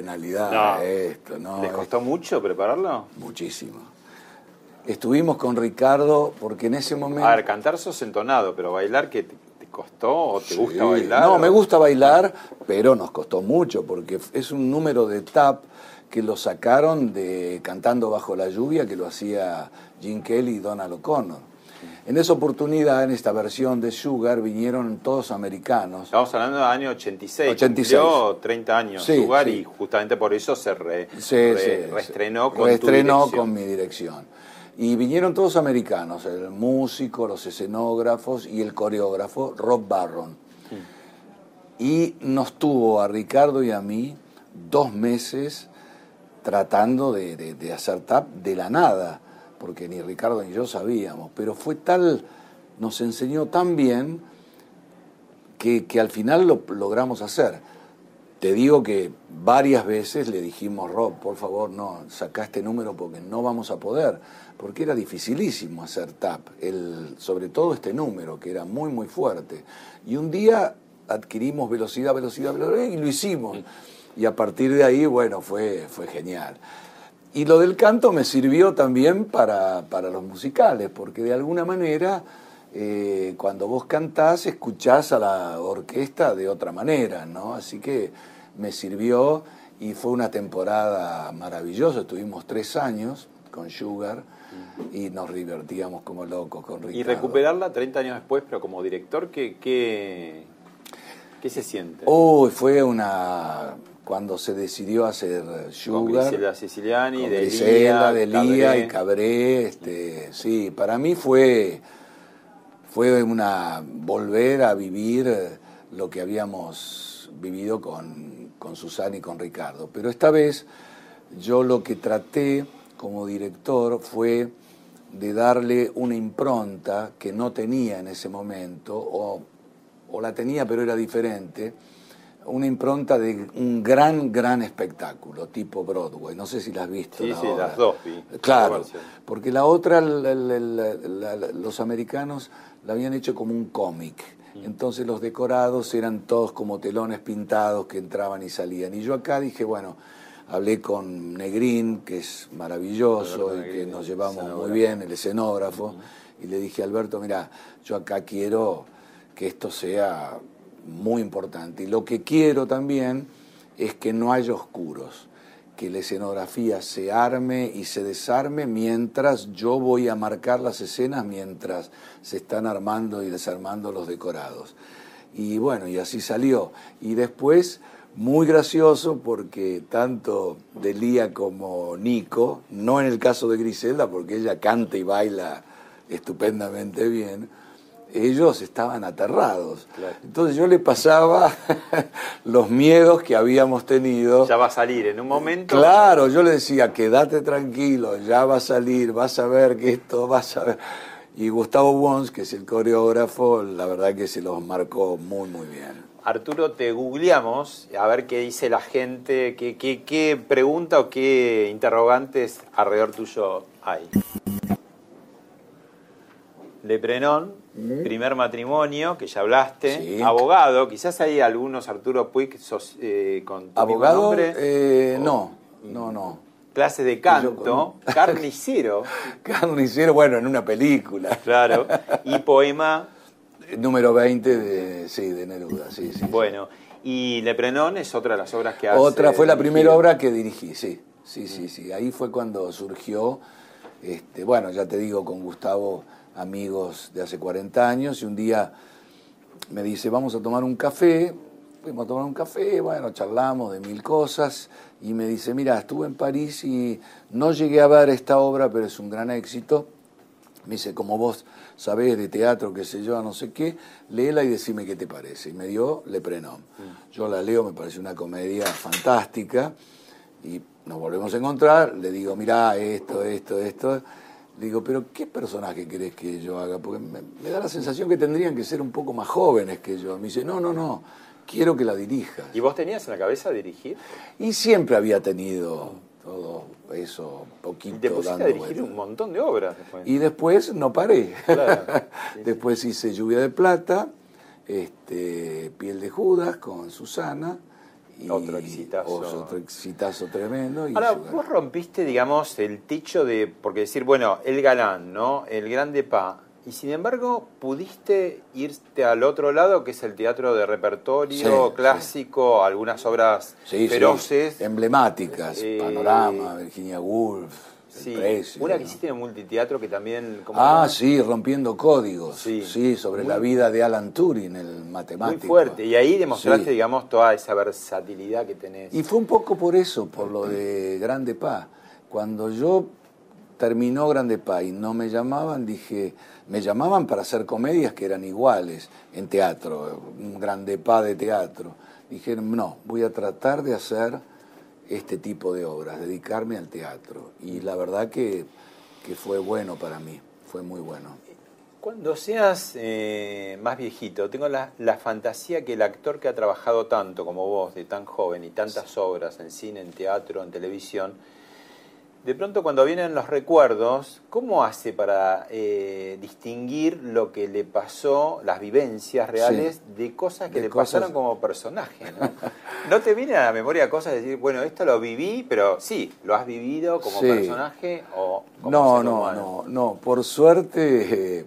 B: penalidad
A: No.
B: esto, ¿no?
A: ¿Les costó mucho prepararlo?
B: Muchísimo. Estuvimos con Ricardo porque en ese momento...
A: A ver, cantar sos entonado, pero bailar, ¿qué te, te costó o te gusta bailar?
B: No,
A: o-
B: me gusta bailar, pero nos costó mucho porque es un número de tap que lo sacaron de Cantando bajo la lluvia que lo hacía Gene Kelly y Donald O'Connor. En esa oportunidad, en esta versión de Sugar, vinieron todos americanos.
A: Estamos hablando del año 86.
B: 86.
A: Cumplió 30 años
B: Sí,
A: Sugar
B: sí.
A: y justamente por eso se, re-
B: Sí,
A: re- reestrenó con tu
B: Reestrenó
A: dirección.
B: con mi dirección. Y vinieron todos americanos, el músico, los escenógrafos y el coreógrafo Rob Barron. Y nos tuvo a Ricardo y a mí dos meses tratando de, de- de hacer tap de la nada, porque ni Ricardo ni yo sabíamos, pero fue tal, nos enseñó tan bien que, que al final lo logramos hacer. Te digo que varias veces le dijimos, Rob, por favor, no, saca este número porque no vamos a poder, porque era dificilísimo hacer tap, el, sobre todo este número, que era muy, muy fuerte. Y un día adquirimos velocidad, velocidad, velocidad, y lo hicimos. Y a partir de ahí, bueno, fue, fue genial. Y lo del canto me sirvió también para, para los musicales, porque de alguna manera, eh, cuando vos cantás, escuchás a la orquesta de otra manera, ¿no? Así que me sirvió y fue una temporada maravillosa. Estuvimos tres años con Sugar y nos divertíamos como locos con Ricardo.
A: Y recuperarla 30 años después, pero como director, ¿qué, qué, qué se siente?
B: Uy, fue una... Cuando se decidió hacer
A: con
B: Sugar...
A: Griselda Siciliani,
B: con
A: de
B: Griselda,
A: Lía,
B: y Cabré, este, sí, para mí fue, fue una volver a vivir lo que habíamos vivido con, con Susana y con Ricardo. Pero esta vez yo lo que traté como director fue de darle una impronta que no tenía en ese momento, o, o la tenía pero era diferente, una impronta de un gran, gran espectáculo, tipo Broadway. No sé si la has visto.
A: Sí,
B: la
A: sí,
B: obra.
A: las dos vi.
B: Claro, porque la otra, la- la- los americanos la habían hecho como un cómic.
A: Mm.
B: Entonces los decorados eran todos como telones pintados que entraban y salían. Y yo acá dije, bueno, hablé con Negrín, que es maravilloso
A: Alberto
B: y que nos llevamos muy bien, el escenógrafo, y le dije, Alberto, mira, yo acá quiero que esto sea muy importante. Y lo que quiero también es que no haya oscuros, que la escenografía se arme y se desarme mientras yo voy a marcar las escenas, mientras se están armando y desarmando los decorados. Y bueno, y así salió. Y después, muy gracioso porque tanto Delía como Nico, no en el caso de Griselda, porque ella canta y baila estupendamente bien, ellos estaban aterrados. Entonces yo le pasaba (laughs) los miedos que habíamos tenido.
A: Ya va a salir en un momento.
B: Claro, yo le decía, quédate tranquilo, ya va a salir, vas a ver que esto, vas a ver. Y Gustavo Wons, que es el coreógrafo, la verdad que se los marcó muy, muy bien.
A: Arturo, te googleamos a ver qué dice la gente, qué, qué, qué pregunta o qué interrogantes alrededor tuyo hay. Leprenón, primer matrimonio, que ya hablaste,
B: Sí.
A: abogado, quizás hay algunos, Arturo Puig, sos, eh, con tu mismo
B: ¿Abogado?
A: nombre,
B: Eh, no, no, no.
A: clases de canto, carnicero, (laughs)
B: Carnicero, bueno, en una película.
A: claro, y poema,
B: Número 20 de, sí, de Neruda, sí, sí.
A: bueno, y Leprenón es otra de las obras que hace.
B: Otra fue la primera obra que dirigí, sí, sí, sí, sí. Ahí fue cuando surgió, este, bueno, ya te digo, con Gustavo, amigos de hace 40 años, y un día me dice, vamos a tomar un café, fuimos a tomar un café, bueno, charlamos de mil cosas y me dice, mira, estuve en París y no llegué a ver esta obra, pero es un gran éxito. Me dice, como vos sabés de teatro, qué sé yo, no sé qué, léela y decime qué te parece. Y me dio Le Prenom. Yo la leo, me parece una comedia fantástica y nos volvemos a encontrar, le digo, mirá, esto, esto, esto. Le digo, pero ¿qué personaje querés que yo haga? Porque me, me da la sensación que tendrían que ser un poco más jóvenes que yo. Me dice, no, no, no, quiero que la dirijas.
A: ¿Y vos tenías en la cabeza dirigir?
B: Y siempre había tenido todo eso, poquito
A: Y te pusiste
B: dando
A: a dirigir un montón de obras después.
B: Y después no paré.
A: Claro. (laughs)
B: después hice Lluvia de Plata, este, Piel de Judas con Susana.
A: Otro exitazo.
B: Otro exitazo tremendo. y
A: Ahora, vos rompiste, digamos, el techo de, porque decir, bueno, el galán, ¿no? El grande pa. Y sin embargo, pudiste irte al otro lado, que es el teatro de repertorio
B: Sí,
A: clásico, algunas obras
B: Sí, sí,
A: feroces.
B: emblemáticas,
A: Eh,
B: Panorama, Virginia Woolf,
A: Sí,
B: Precio.
A: una que hiciste en multiteatro que también... como
B: Ah, sí, rompiendo códigos. Sí, sobre la vida de Alan Turing, el
A: Muy
B: matemático.
A: fuerte. Y ahí demostraste,
B: Sí.
A: digamos, toda esa versatilidad que tenés.
B: Y fue un poco por eso, por lo de Grande Pa. Cuando yo terminó Grande Pa y no me llamaban, dije, me llamaban para hacer comedias que eran iguales en teatro, un Grande Pa de teatro. Dije, no, voy a tratar de hacer este tipo de obras, dedicarme al teatro. Y la verdad que, que fue bueno para mí, fue muy bueno.
A: Cuando seas eh, más viejito, tengo la, la fantasía que el actor que ha trabajado tanto como vos, de tan joven y tantas obras en cine, en teatro, en televisión, de pronto cuando vienen los recuerdos, ¿cómo hace para eh, distinguir lo que le pasó, las vivencias reales, de cosas que
B: De
A: le
B: cosas-
A: pasaron como personaje? ¿no? (laughs) ¿No te viene a la memoria cosas de decir, bueno, esto lo viví, pero sí, lo has vivido como
B: Sí.
A: personaje o como
B: No, no,
A: humano?
B: no, no. Por suerte, eh,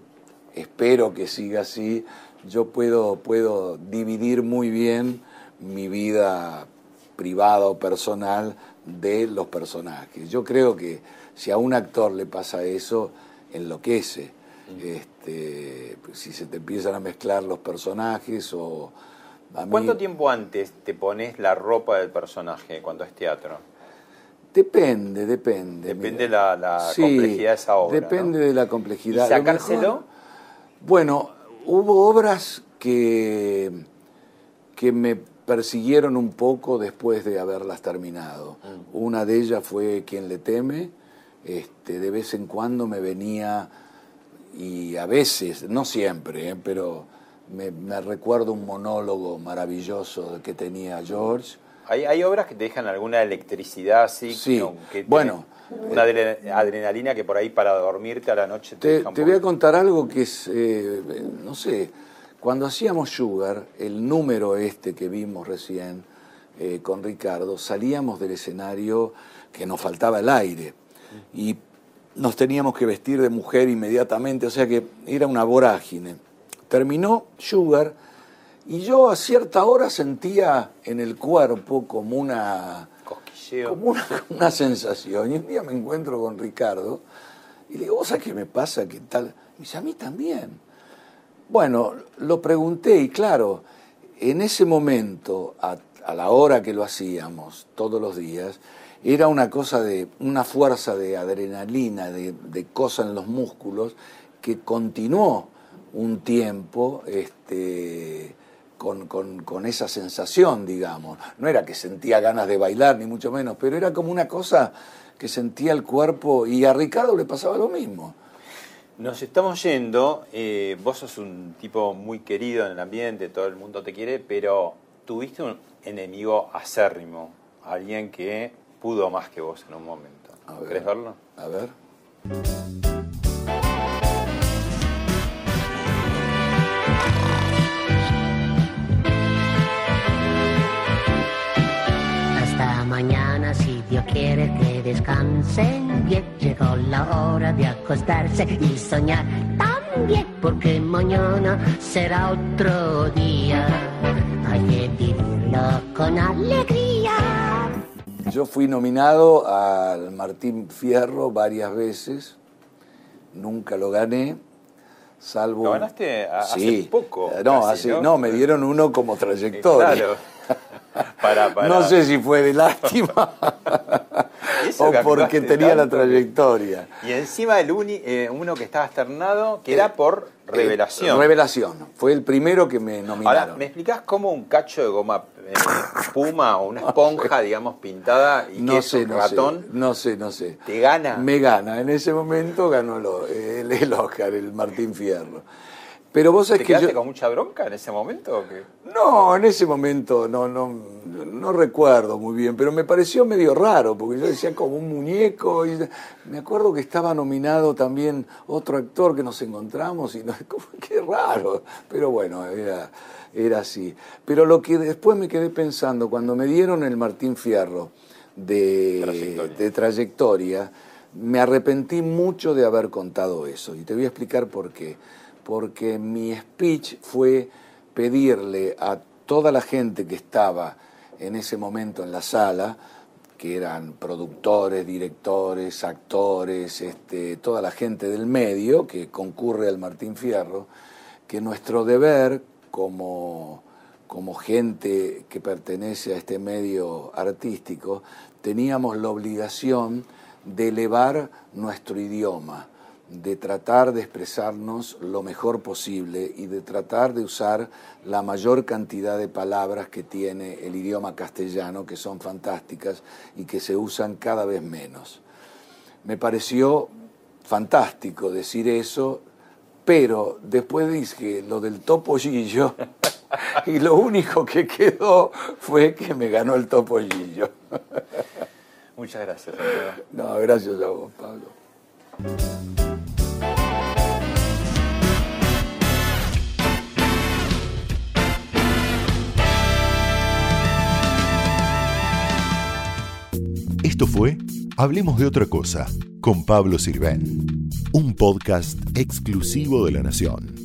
B: espero que siga así. Yo puedo, puedo dividir muy bien mi vida privada o personal de los personajes. Yo creo que si a un actor le pasa eso, enloquece. Este, si se te empiezan a mezclar los personajes o... a mí-
A: ¿Cuánto tiempo antes te pones la ropa del personaje cuando es teatro?
B: Depende, depende.
A: Depende
B: mira.
A: la, la
B: Sí,
A: complejidad de esa obra.
B: Depende
A: ¿no?
B: de la complejidad.
A: ¿Y
B: Lo
A: sacárselo?
B: mejor- bueno, hubo obras que, que me persiguieron un poco después de haberlas terminado.
A: Mm.
B: Una de ellas fue Quien le teme. Este, de vez en cuando me venía, y a veces, no siempre, ¿eh? pero me, recuerdo un monólogo maravilloso que tenía George.
A: ¿Hay, hay obras que te dejan alguna electricidad así?
B: Sí,
A: que
B: bueno,
A: Una adre- adrenalina que por ahí para dormirte a la noche te,
B: Te,
A: deja un
B: te voy a contar algo que es, eh, no sé, cuando hacíamos Sugar, el número este que vimos recién eh, con Ricardo, salíamos del escenario que nos faltaba el aire y nos teníamos que vestir de mujer inmediatamente, o sea que era una vorágine. Terminó Sugar y yo a cierta hora sentía en el cuerpo como una
A: Cosquilleo.
B: como una, una sensación. Y un día me encuentro con Ricardo y le digo, ¿vos sabés qué me pasa? ¿Qué tal? Me dice, a mí también. Bueno, lo pregunté y claro, en ese momento, a, la hora que lo hacíamos, todos los días, era una cosa de, una fuerza de adrenalina, de, de cosa en los músculos, que continuó un tiempo este, con esa sensación, digamos. No era que sentía ganas de bailar, ni mucho menos, pero era como una cosa que sentía el cuerpo y a Ricardo le pasaba lo mismo.
A: Nos estamos yendo, eh, vos sos un tipo muy querido en el ambiente, todo el mundo te quiere, pero tuviste un enemigo acérrimo, alguien que pudo más que vos en un momento.
B: ver.
A: ¿Querés verlo?
B: A ver.
N: Hasta mañana, si Dios quiere que descansen bien. Llegó la hora de acostarse y soñar también, porque mañana será otro día. Hay que vivirlo con alegría.
B: Yo fui nominado al Martín Fierro varias veces, nunca lo gané. salvo...
A: Lo ganaste a- hace
B: Sí.
A: poco.
B: No,
A: casi,
B: hace- no, me dieron uno como trayectoria.
A: Claro. (laughs) Para, para.
B: No sé si fue de lástima (laughs) o
A: que
B: porque tenía la trayectoria.
A: Y encima el uni, eh, uno que estaba externado, que era por revelación.
B: Eh, Revelación. Fue el primero que me nominaron.
A: Ahora, ¿me explicás cómo un cacho de goma eh, puma o una (laughs) esponja, digamos, pintada y que
B: no
A: es
B: sé,
A: un
B: no
A: ratón
B: sé, no sé, no sé.
A: te gana?
B: Me gana. En ese momento ganó lo- el, el Oscar, el Martín Fierro. Pero vos
A: ¿Te
B: sabés que
A: quedaste
B: yo...
A: con mucha bronca en ese momento? o qué?
B: No, en ese momento no, no, no recuerdo muy bien, pero me pareció medio raro, porque yo decía como un muñeco. Y me acuerdo que estaba nominado también otro actor que nos encontramos y no, (laughs) como, qué raro. Pero bueno, era, era así. Pero lo que después me quedé pensando, cuando me dieron el Martín Fierro de de trayectoria, me arrepentí mucho de haber contado eso. Y te voy a explicar por qué. Porque mi speech fue pedirle a toda la gente que estaba en ese momento en la sala, que eran productores, directores, actores, este, toda la gente del medio que concurre al Martín Fierro, que nuestro deber como, como gente que pertenece a este medio artístico, teníamos la obligación de elevar nuestro idioma, de tratar de expresarnos lo mejor posible y de tratar de usar la mayor cantidad de palabras que tiene el idioma castellano, que son fantásticas y que se usan cada vez menos. Me pareció fantástico decir eso, pero después dije lo del topollillo (laughs) y lo único que quedó fue que me ganó el topollillo. (laughs)
A: Muchas gracias. Santiago.
B: No, gracias a vos, Pablo.
O: Esto fue Hablemos de otra cosa con Pablo Sirven, un podcast exclusivo de La Nación.